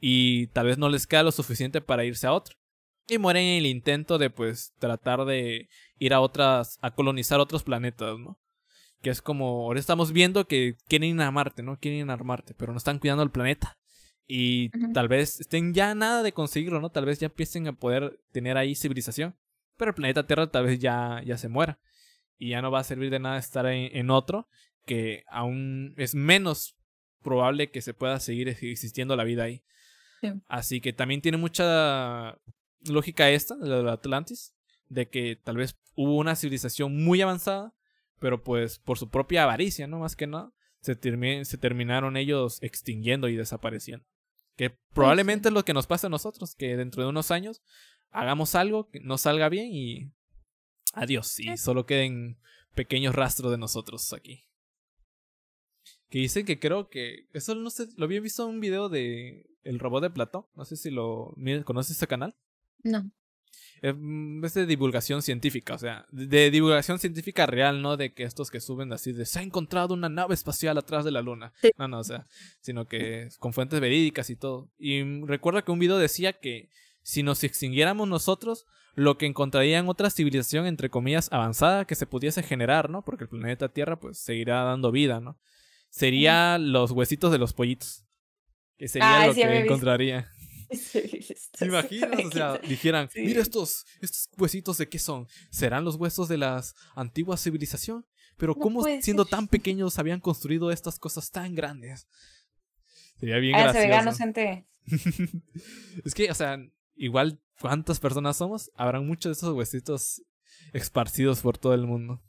y tal vez no les queda lo suficiente para irse a otro. Y mueren en el intento de pues tratar de ir a otras, a colonizar otros planetas, ¿no? Que es como, ahora estamos viendo que quieren ir a Marte, ¿no? Quieren ir a Marte, pero no están cuidando el planeta. Y tal vez estén ya nada de conseguirlo, ¿no? Tal vez ya empiecen a poder tener ahí civilización. Pero el planeta Tierra tal vez ya, ya se muera y ya no va a servir de nada estar en, otro que aún es menos probable que se pueda seguir existiendo la vida ahí. Así que también tiene mucha lógica esta, de la Atlantis, de que tal vez hubo una civilización muy avanzada, pero pues por su propia avaricia, ¿no? Más que nada, se, se terminaron ellos extinguiendo y desapareciendo. Que probablemente es lo que nos pasa a nosotros, que dentro de unos años hagamos algo que no salga bien y Adiós, y solo queden pequeños rastros de nosotros aquí. Que dicen que creo que. Eso no sé, lo había visto en un video de El robot de Platón. No sé si lo. ¿Conoces ese canal? No. Mm, es de divulgación científica, o sea, de divulgación científica real, no de que estos que suben así de se ha encontrado una nave espacial atrás de la luna. No, no, o sea, sino que con fuentes verídicas y todo. Y recuerda que un video decía que si nos extinguiéramos nosotros, lo que encontrarían otra civilización, entre comillas, avanzada que se pudiese generar, ¿no? Porque el planeta Tierra, pues, seguirá dando vida, ¿no? Sería los huesitos de los pollitos. Que sería lo que encontraría. ¿Te imaginas? O sea, dijeran, mira estos, estos huesitos de qué son. ¿Serán los huesos de la antigua civilización? Pero ¿cómo siendo tan pequeños habían construido estas cosas tan grandes? Sería bien gracioso. gente. es que, o sea, igual cuántas personas somos, habrán muchos de esos huesitos esparcidos por todo el mundo.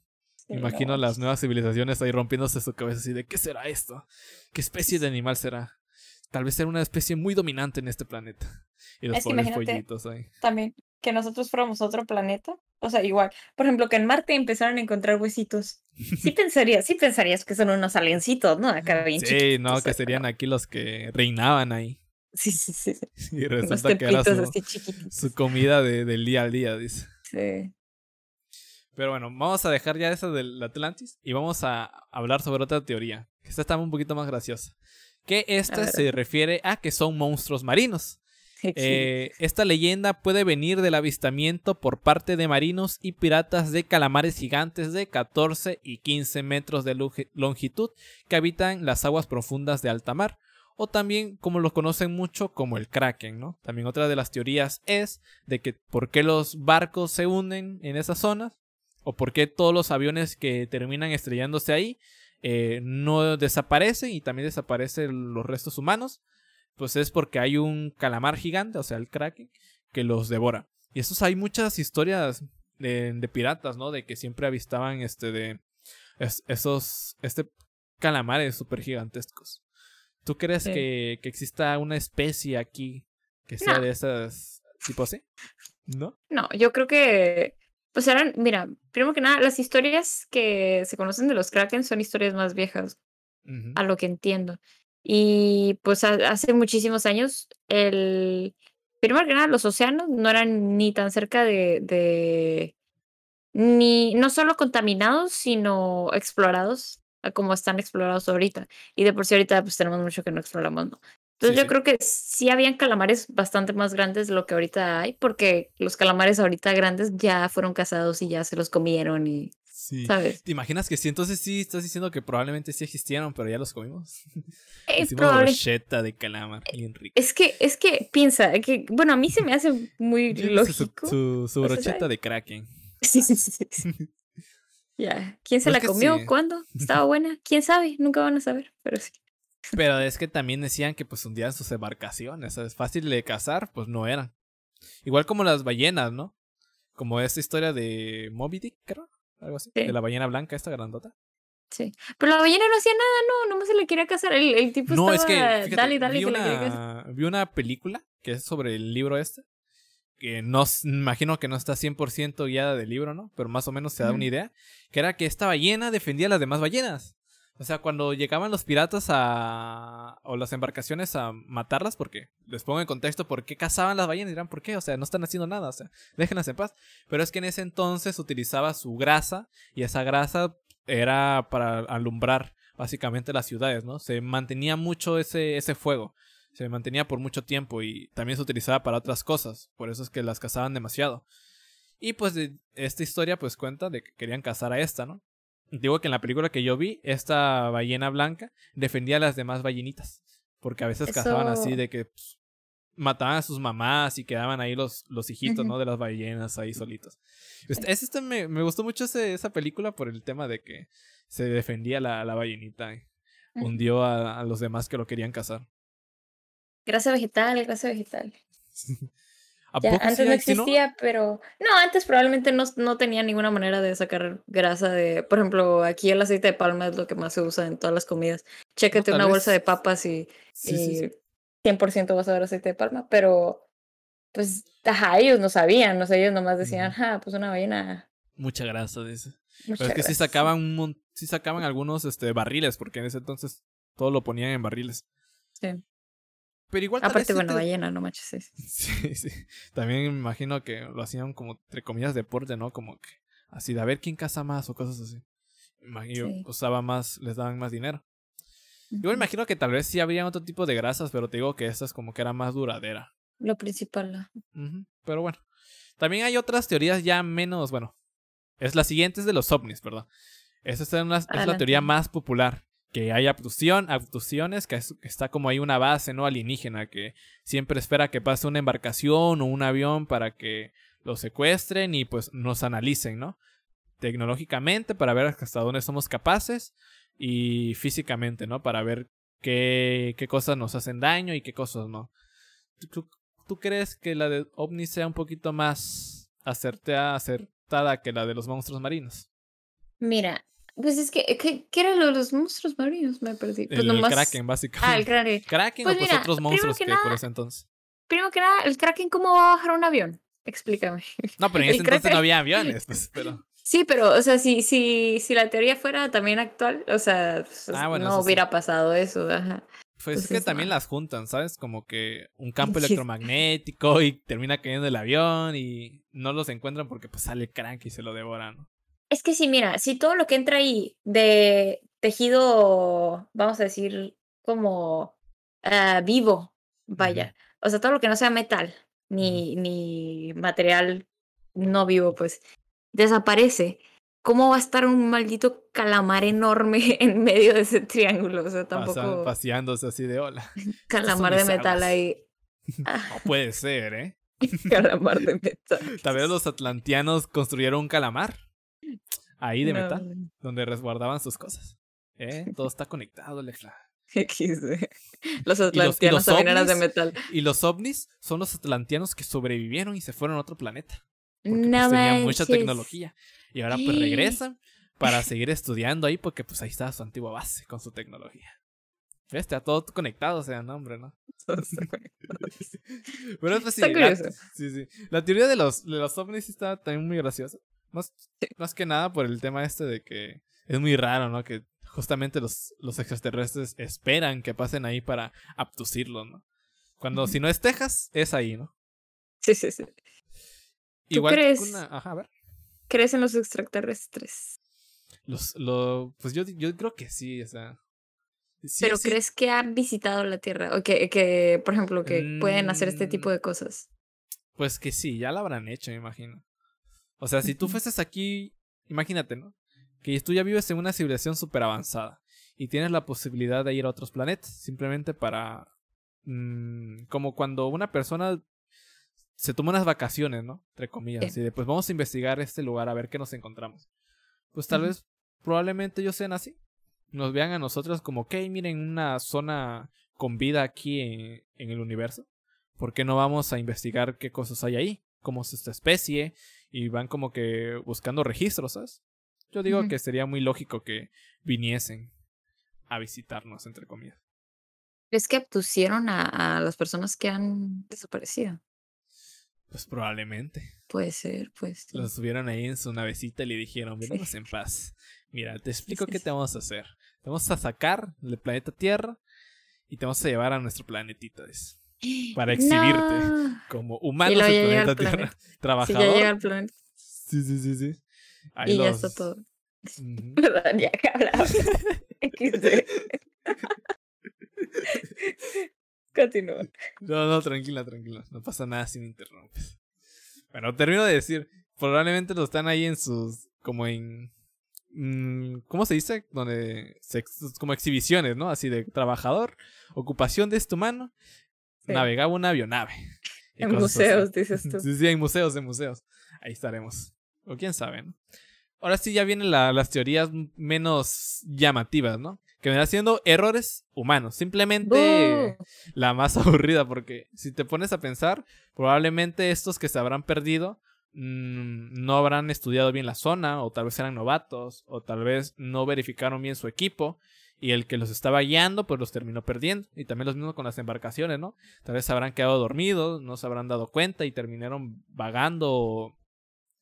Imagino las nuevas civilizaciones ahí rompiéndose su cabeza así de ¿qué será esto? ¿Qué especie de animal será? Tal vez sea una especie muy dominante en este planeta. Y los pobres pollitos ahí. También, que nosotros fuéramos otro planeta. O sea, igual. Por ejemplo, que en Marte empezaron a encontrar huesitos. Sí pensarías, sí pensarías que son unos aliencitos, ¿no? Acá bien Sí, no, que serían aquí los que reinaban ahí. Sí, sí, sí. Y resulta que era su, comida de, del día al día, dice. Sí. Pero bueno, vamos a dejar ya esa del Atlantis y vamos a hablar sobre otra teoría, que esta está un poquito más graciosa. Que esta se refiere a que son monstruos marinos. Eh, esta leyenda puede venir del avistamiento por parte de marinos y piratas de calamares gigantes de 14 y 15 metros de longitud que habitan las aguas profundas de alta mar o también como los conocen mucho como el Kraken, ¿no? También otra de las teorías es de que por qué los barcos se hunden en esas zonas o por qué todos los aviones que terminan estrellándose ahí eh, no desaparecen y también desaparecen los restos humanos, pues es porque hay un calamar gigante, o sea, el Kraken, que los devora. Y esos hay muchas historias de, piratas, ¿no? De que siempre avistaban este de esos este calamares super gigantesccos. ¿Tú crees que, que, exista una especie aquí que sea de esas tipo así? ¿No? No, yo creo que. Pues eran, mira, primero que nada, las historias que se conocen de los Kraken son historias más viejas, a lo que entiendo. Y pues hace muchísimos años, el. Primero que nada, los océanos no eran ni tan cerca de, de ni no solo contaminados, sino explorados como están explorados ahorita. Y de por sí ahorita pues tenemos mucho que no exploramos, ¿no? Entonces yo creo que sí habían calamares bastante más grandes de lo que ahorita hay, porque los calamares ahorita grandes ya fueron cazados y ya se los comieron y... Sí. ¿Sabes? ¿Te imaginas que sí? Entonces sí estás diciendo que probablemente sí existieron, pero ya los comimos. Es probable. brocheta de calamar, bien rico. Es que, es que piensa, que, bueno, a mí se me hace muy lógico. Su, su, brocheta de kraken. Sí, sí, sí. sí. Ya. ¿Quién se la comió? ¿Cuándo? ¿Estaba buena? ¿Quién sabe? Nunca van a saber, pero sí. Pero es que también decían que pues hundían sus embarcaciones. Es fácil de cazar, pues no eran. Igual como las ballenas, ¿no? Como esta historia de Moby Dick, creo. Algo así. De la ballena blanca, esta grandota. Sí. Pero la ballena no hacía nada, no, nomás se le quería cazar. El, el tipo no, estaba... es que, dale, dale, vi, una, vi una película que es sobre el libro este que no imagino que no está 100% guiada del libro, ¿no? Pero más o menos se da una idea, que era que esta ballena defendía a las demás ballenas. O sea, cuando llegaban los piratas a o las embarcaciones a matarlas, porque les pongo en contexto por qué cazaban las ballenas, dirán por qué, o sea, no están haciendo nada, o sea, déjenlas en paz. Pero es que en ese entonces utilizaba su grasa y esa grasa era para alumbrar básicamente las ciudades, ¿no? Se mantenía mucho ese, ese fuego se mantenía por mucho tiempo y también se utilizaba para otras cosas, por eso es que las cazaban demasiado. Y pues esta historia pues cuenta de que querían cazar a esta, ¿no? Digo que en la película que yo vi, esta ballena blanca defendía a las demás ballenitas, porque a veces cazaban así de que pues, mataban a sus mamás y quedaban ahí los, los hijitos, ¿no? De las ballenas ahí solitos. Este, este me, me, gustó mucho esa película por el tema de que se defendía la, la ballenita. Y hundió a, a, los demás que lo querían cazar. Grasa vegetal, grasa vegetal. antes no existía, pero no, antes probablemente no, no tenía ninguna manera de sacar grasa de, por ejemplo, aquí el aceite de palma es lo que más se usa en todas las comidas. Chécate una bolsa de papas y, 100% vas a ver aceite de palma, pero pues, ajá, ellos no sabían, no sé, ellos nomás decían, ajá, pues una ballena. Mucha grasa, dice. pero es que sí sacaban un sí sacaban algunos este barriles, porque en ese entonces todo lo ponían en barriles. Sí. Pero igual Aparte, bueno, te- ballena, no manches. sí. Sí, sí. También me imagino que lo hacían como, entre comillas, deporte, ¿no? Como que así de a ver quién caza más o cosas así. Imagino, Sí. usaba más, les daban más dinero. Yo me imagino que tal vez sí habría otro tipo de grasas, pero te digo que esta es como que era más duradera. Lo principal. Ujú, Pero bueno. También hay otras teorías ya menos, bueno. Es la siguiente es de los ovnis, ¿verdad? Esa es, una- es la teoría más popular. Que hay abducción, abducciones, que, es- que está como ahí una base, ¿no? Alienígena, que siempre espera que pase una embarcación o un avión para que lo secuestren y pues nos analicen, ¿no? Tecnológicamente para ver hasta dónde somos capaces y físicamente, ¿no? Para ver qué, qué cosas nos hacen daño y qué cosas no. ¿Tú, tú- tú crees que la de ovni sea un poquito más acertada, acertada que la de los monstruos marinos? Mira, pues es que, ¿qué, qué era lo los monstruos marinos? Me perdí. Pues el nomás- Kraken, básicamente. Ah, el Kraken. Kraken Pues o pues otros monstruos que que, por ese entonces. Primero que nada, ¿el Kraken cómo va a bajar un avión? Explícame. No, pero en el ese entonces Kraken- no había aviones, pues, pero... Sí, pero, o sea, si, si, si la teoría fuera también actual, o sea, pues, Ah, bueno, no sí. hubiera pasado eso. Ajá. Pues es que también no. las juntan, ¿sabes? Como que un campo electromagnético y termina cayendo el avión y no los encuentran porque pues sale crank y se lo devoran. Es que sí, mira, si todo lo que entra ahí de tejido, vamos a decir, como ah, vivo, vaya, o sea, todo lo que no sea metal, ni, ni material no vivo, pues desaparece. ¿Cómo va a estar un maldito calamar enorme en medio de ese triángulo? O sea, Pasan- tampoco paseándose así de hola. calamar de metal aguas. ahí. No puede ser, ¿eh? calamar de metal. Tal vez los atlantianos construyeron un calamar. Ahí de No, metal, donde resguardaban sus cosas. ¿Eh? Todo está conectado. XD. Los los también eran de metal. Y los ovnis son los atlantianos que sobrevivieron y se fueron a otro planeta. Porque pues, No tenían mucha tecnología. Y ahora pues regresan para seguir estudiando ahí porque pues ahí está su antigua base con su tecnología. ¿Ves? Está todo conectado, o sea, no, hombre, ¿no? Pero pues sí, sí, sí. La teoría de los, de los ovnis está también muy graciosa. Más, más que nada por el tema este de que es muy raro, ¿no? Que justamente los, los extraterrestres esperan que pasen ahí para abducirlos, ¿no? Cuando si no es Texas, es ahí, ¿no? Sí, sí, sí. Igual que crees? una- ajá, a ver. ¿Crees en los extraterrestres? Los, lo, pues yo, yo creo que sí, o sea. sí, ¿Pero sí. crees que han visitado la Tierra? O que, que por ejemplo, que pueden hacer este tipo Mm. de cosas. Pues que sí, ya lo habrán hecho, me imagino. O sea, si tú fueses aquí, imagínate, ¿no? Que tú ya vives en una civilización súper avanzada y tienes la posibilidad de ir a otros planetas, simplemente para... mm, como cuando una persona se toma unas vacaciones, ¿no? Entre comillas, Sí. y después vamos a investigar este lugar a ver qué nos encontramos. Pues tal vez, probablemente ellos sean así. Nos vean a nosotros como, ok, miren, una zona con vida aquí en, en el universo. ¿por qué no vamos a investigar qué cosas hay ahí? ¿Cómo es esta especie? Y van como que buscando registros, ¿sabes? Yo digo que sería muy lógico que viniesen a visitarnos, entre comillas. ¿Crees que abducieron a, a las personas que han desaparecido? Pues probablemente. Puede ser, pues. Los subieron ahí en su navecita y le dijeron, venimos en paz. Mira, te explico sí, qué sí. te vamos a hacer. Te vamos a sacar del planeta Tierra y te vamos a llevar a nuestro planetita. dice. Para exhibirte. No. Como humanos del planeta Tierra. Sí, Trabajador. ya al planeta. Sí, sí, sí, sí. Y ya está todo. Que hablaba. XD. Continúa. No, no, tranquila, tranquila. No pasa nada si me interrumpes. Bueno, termino de decir. Probablemente lo están ahí en sus. Como en. mm, ¿Cómo se dice? Donde. se como exhibiciones, ¿no? Así de trabajador. Ocupación de este humano. Sí. Navegaba una avionave. En cosas así. museos, dices tú. Sí, sí, en museos, en museos. Ahí estaremos. O quién sabe, ¿no? Ahora sí ya vienen la- las teorías menos llamativas, ¿no? Que vendrán siendo errores humanos. Simplemente ¡Bú! la más aburrida, porque si te pones a pensar, probablemente estos que se habrán perdido mm, no habrán estudiado bien la zona, o tal vez eran novatos, o tal vez no verificaron bien su equipo, y el que los estaba guiando, pues los terminó perdiendo. Y también los mismos con las embarcaciones, ¿no? Tal vez se habrán quedado dormidos, no se habrán dado cuenta y terminaron vagando, o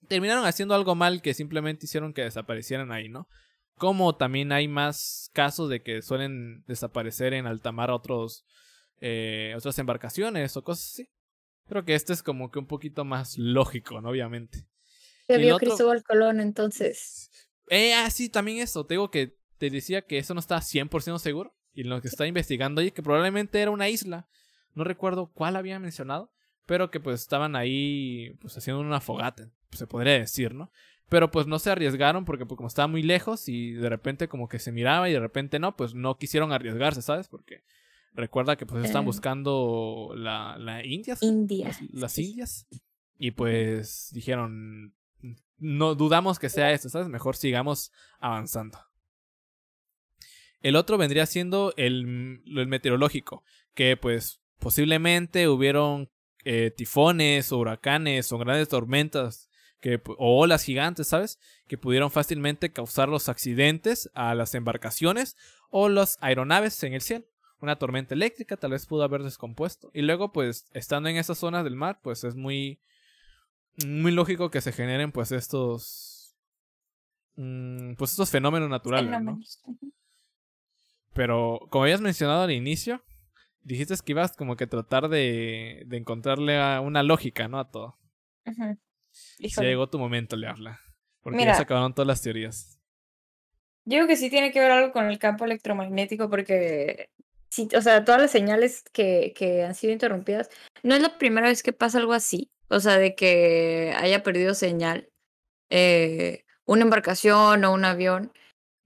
terminaron haciendo algo mal que simplemente hicieron que desaparecieran ahí, ¿no? Como también hay más casos de que suelen desaparecer en alta mar otros eh, otras embarcaciones o cosas así. Creo que este es como que un poquito más lógico, ¿no? Obviamente. Se vio Cristóbal Colón entonces. Eh, ah, sí, también eso. Te digo que te decía que eso no está 100% seguro. Y lo que está investigando ahí, que probablemente era una isla. No recuerdo cuál había mencionado. Pero que pues estaban ahí pues haciendo una fogata, se podría decir, ¿no? Pero pues no se arriesgaron porque pues, como estaba muy lejos y de repente como que se miraba y de repente no, pues no quisieron arriesgarse, ¿sabes? Porque recuerda que pues están eh. buscando la, la Indias. India. Las, Indias. Y pues dijeron, no dudamos que sea esto, ¿sabes? Mejor sigamos avanzando. El otro vendría siendo el, el meteorológico, que pues posiblemente hubieron eh, tifones o huracanes o grandes tormentas que, o olas gigantes, ¿sabes? Que pudieron fácilmente causar los accidentes a las embarcaciones o las aeronaves en el cielo. Una tormenta eléctrica tal vez pudo haber descompuesto. Y luego, pues, estando en esas zonas del mar, pues es muy, muy lógico que se generen, pues, estos, mm, pues, estos fenómenos naturales, ¿no? Pero, como habías mencionado al inicio, dijiste que ibas como que tratar de, de encontrarle una lógica, ¿no? A todo. Ajá. llegó tu momento, le habla. Porque ya se acabaron todas las teorías. Yo creo que sí tiene que ver algo con el campo electromagnético, porque sí, o sea, todas las señales que, que han sido interrumpidas, no es la primera vez que pasa algo así. O sea, de que haya perdido señal eh, una embarcación o un avión.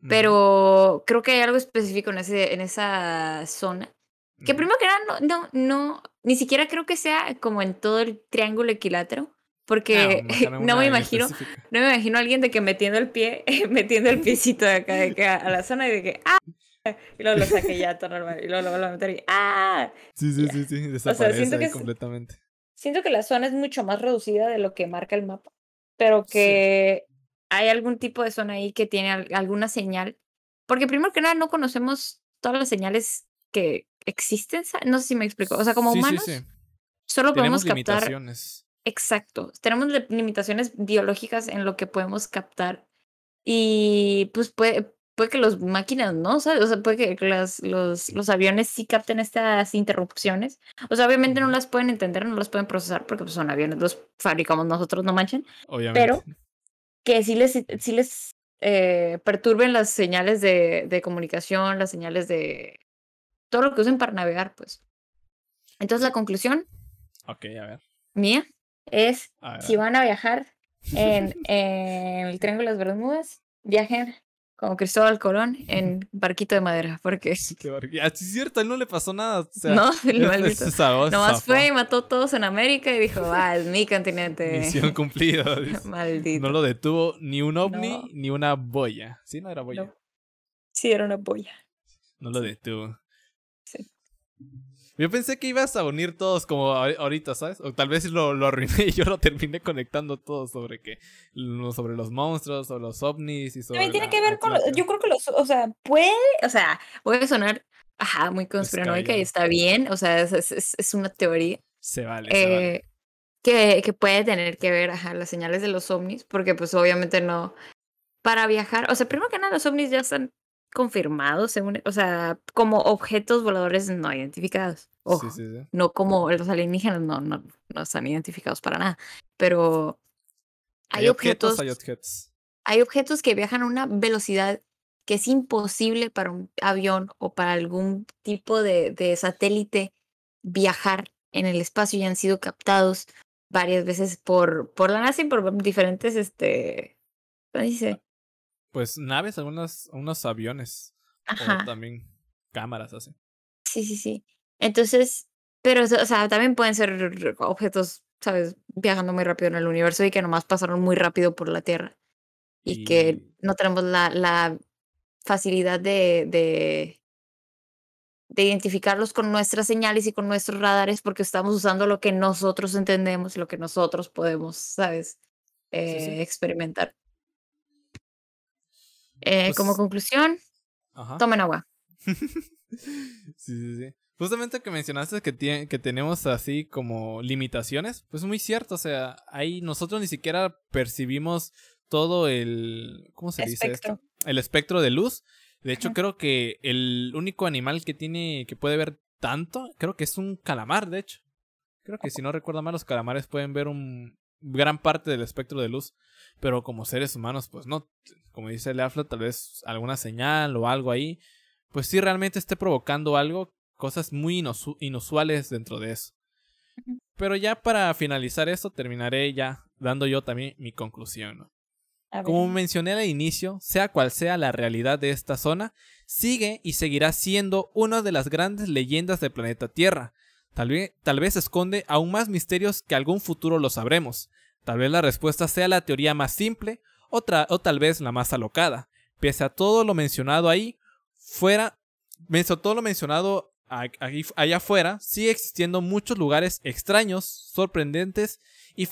Pero creo que hay algo específico en, ese, en esa zona que primero que nada, no, no, no, ni siquiera creo que sea como en todo el triángulo equilátero. Porque no, me imagino, no me imagino a alguien de que metiendo el pie, metiendo el piecito de acá, de que a, la zona y de que ¡ah! Y luego lo saque ya todo normal. Y luego lo vuelvo a meter y ¡ah! Sí, sí, sí, sí. Desaparece o sea, siento que completamente. Siento que la zona es mucho más reducida de lo que marca el mapa. Pero que hay algún tipo de zona ahí que tiene alguna señal. Porque primero que nada no conocemos todas las señales que existen, no sé si me explico, o sea, como humanos solo podemos captar limitaciones. Exacto, tenemos limitaciones biológicas en lo que podemos captar y pues puede, puede que los máquinas no, ¿sabes? O sea, puede que las, los, los aviones sí capten estas interrupciones. O sea, obviamente no las pueden entender, no las pueden procesar porque pues, son aviones, los fabricamos nosotros, no manchen. Obviamente. Pero que sí les, sí les eh, perturben las señales de, de comunicación, las señales de, todo lo que usen para navegar, pues. Entonces la conclusión. Ok, a ver. Mía es, si van a viajar en, en el Triángulo de las Bermudas, viajen como Cristóbal Colón en barquito de madera, porque... Ah, es cierto, a él no le pasó nada. no, el maldito. Nomás fue y mató a todos en América y dijo, ah, es mi continente. Misión cumplida. maldito. No lo detuvo ni un ovni ni una boya. ¿Sí? ¿No era boya? Sí, era una boya. No lo detuvo. Yo pensé que ibas a unir todos como ahorita, ¿sabes? O tal vez lo, lo arruiné y yo lo terminé conectando todo sobre que sobre los monstruos o los ovnis y sobre. También tiene que ver con. Yo creo que los. O sea, puede. O sea, puede sonar. Ajá, muy conspiranoica y está bien. O sea, es, es, una teoría. Se vale. Eh, Que, que puede tener que ver, ajá, las señales de los ovnis, porque pues obviamente no. Para viajar, o sea, primero que nada, los ovnis ya están confirmados, según, o sea, como objetos voladores no identificados. Ojo, no como los alienígenas, no, no, no, están identificados para nada. Pero hay, objetos, hay objetos. Hay objetos que viajan a una velocidad que es imposible para un avión o para algún tipo de, de satélite viajar en el espacio y han sido captados varias veces por, por la NASA y por diferentes, este, ¿cómo dice? Pues naves, algunos, unos aviones. Ajá. O también cámaras así. Sí, sí, sí. Entonces, pero, o sea, también pueden ser objetos, ¿sabes? Viajando muy rápido en el universo y que nomás pasaron muy rápido por la Tierra. Y, que no tenemos la, la facilidad de, de, de identificarlos con nuestras señales y con nuestros radares porque estamos usando lo que nosotros entendemos, lo que nosotros podemos, ¿sabes? Eh, experimentar. Eh, como pues conclusión, tomen agua. sí, sí, sí. Justamente que mencionaste que, que tenemos así como limitaciones, pues muy cierto, o sea, ahí nosotros ni siquiera percibimos todo el... ¿Cómo se dice esto? El espectro de luz. De hecho, creo que el único animal que tiene, que puede ver tanto. Creo que es un calamar, de hecho. Creo que si no recuerdo mal, los calamares pueden ver un gran parte del espectro de luz. Pero como seres humanos, pues no. Como dice Leafla, tal vez alguna señal o algo ahí. Pues sí realmente esté provocando algo. Cosas muy inusuales dentro de eso. Pero ya para finalizar esto, terminaré ya dando yo también mi conclusión. Como mencioné al inicio, sea cual sea la realidad de esta zona, sigue y seguirá siendo una de las grandes leyendas del planeta Tierra. Tal vez, tal vez esconde aún más misterios que algún futuro lo sabremos. Tal vez la respuesta sea la teoría más simple o, o tal vez la más alocada. Pese a todo lo mencionado ahí, fuera, pese a todo lo mencionado allá afuera, sigue existiendo muchos lugares extraños, sorprendentes y,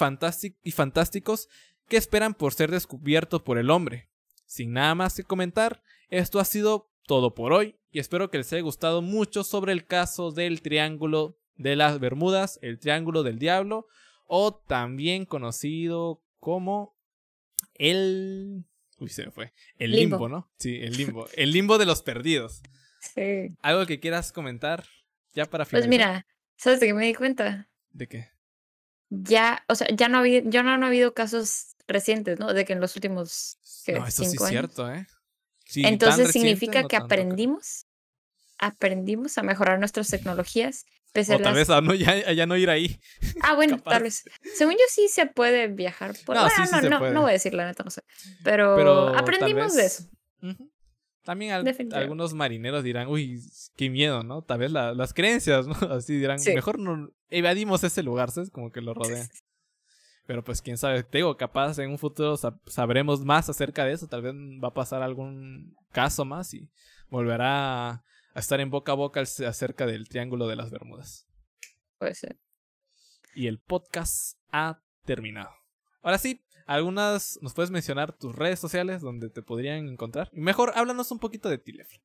y fantásticos que esperan por ser descubiertos por el hombre. Sin nada más que comentar, esto ha sido todo por hoy y espero que les haya gustado mucho sobre el caso del Triángulo de las Bermudas, el Triángulo del Diablo, o también conocido como el... Uy, se me fue. El limbo, ¿no? Sí, el limbo. El limbo de los perdidos. Sí. ¿Algo que quieras comentar ya para finalizar? Pues mira, ¿sabes de qué me di cuenta? ¿De qué? Ya, o sea, ya no ha habido, ya no han habido casos recientes, ¿no? De que en los últimos. no, eso sí es cierto, ¿eh? Entonces significa que aprendimos, aprendimos a mejorar nuestras tecnologías. O tal vez a no, ya, no ir ahí. Ah, bueno, tal vez. Según yo sí se puede viajar por... No, no, no, no, voy a decir la neta, no sé. Pero, aprendimos de eso. También algunos marineros dirán, uy, qué miedo, ¿no? Tal vez las creencias, ¿no? Así dirán, mejor no evadimos ese lugar, ¿sabes? Como que lo rodean. Pero pues quién sabe, te digo, capaz en un futuro sabremos más acerca de eso, tal vez va a pasar algún caso más y volverá a, estar en boca a boca acerca del Triángulo de las Bermudas. Puede ser. Y el podcast ha terminado. Ahora sí, algunas, ¿nos puedes mencionar tus redes sociales donde te podrían encontrar? Mejor háblanos un poquito de ti, Lefla.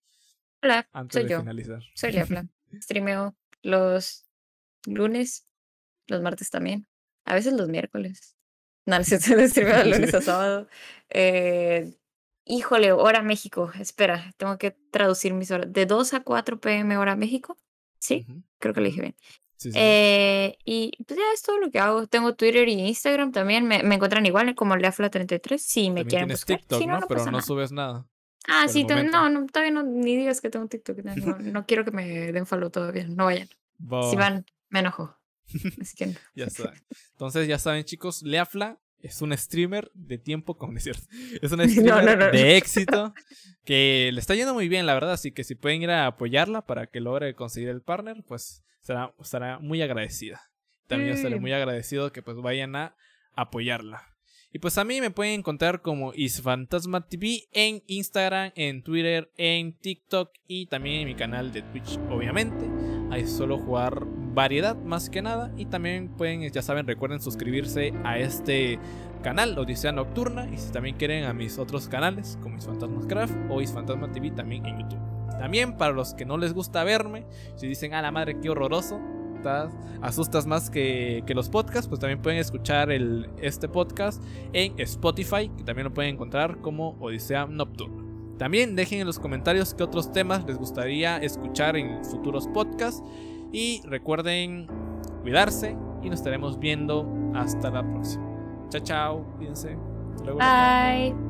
Hola, antes soy de yo. finalizar. Soy Lefla. Streameo los lunes, los martes también. A veces los miércoles. No, no sé, de lunes a sábado. Eh, híjole, hora México. Espera, tengo que traducir mis horas. De 2 a 4 pm hora México. Sí, creo que lo dije bien. Eh, y pues ya es todo lo que hago. Tengo Twitter y Instagram también. Me, me encuentran igual como Leafla33 si me quieren buscar. TikTok, no, Pero no subes nada. Ah, sí, no, no, todavía no, ni digas que tengo TikTok. No, quiero que me den follow todavía. No vayan. Si van, me enojo. Así que ya está. Entonces, ya saben, chicos, Leafla es un streamer de tiempo, como es cierto. Es un streamer de éxito que le está yendo muy bien, la verdad. Así que si pueden ir a apoyarla para que logre conseguir el partner, pues estará, estará muy agradecida. También estaré muy agradecido que pues vayan a apoyarla. Y pues a mí me pueden encontrar como Isfantasma TV en Instagram, en Twitter, en TikTok y también en mi canal de Twitch, obviamente. Ahí solo jugar variedad más que nada. Y también pueden, ya saben, recuerden suscribirse a este canal, Odisea Nocturna. Y si también quieren a mis otros canales, como Isfantasmas Craft o Isfantasma TV también en YouTube. También para los que no les gusta verme, si dicen, a la madre, qué horroroso, asustas más que, que, los podcasts, pues también pueden escuchar el, este podcast en Spotify, que también lo pueden encontrar como Odisea Nocturna. También dejen en los comentarios qué otros temas les gustaría escuchar en futuros podcasts. Y recuerden cuidarse y nos estaremos viendo hasta la próxima. Chao, chao, cuídense. Bye.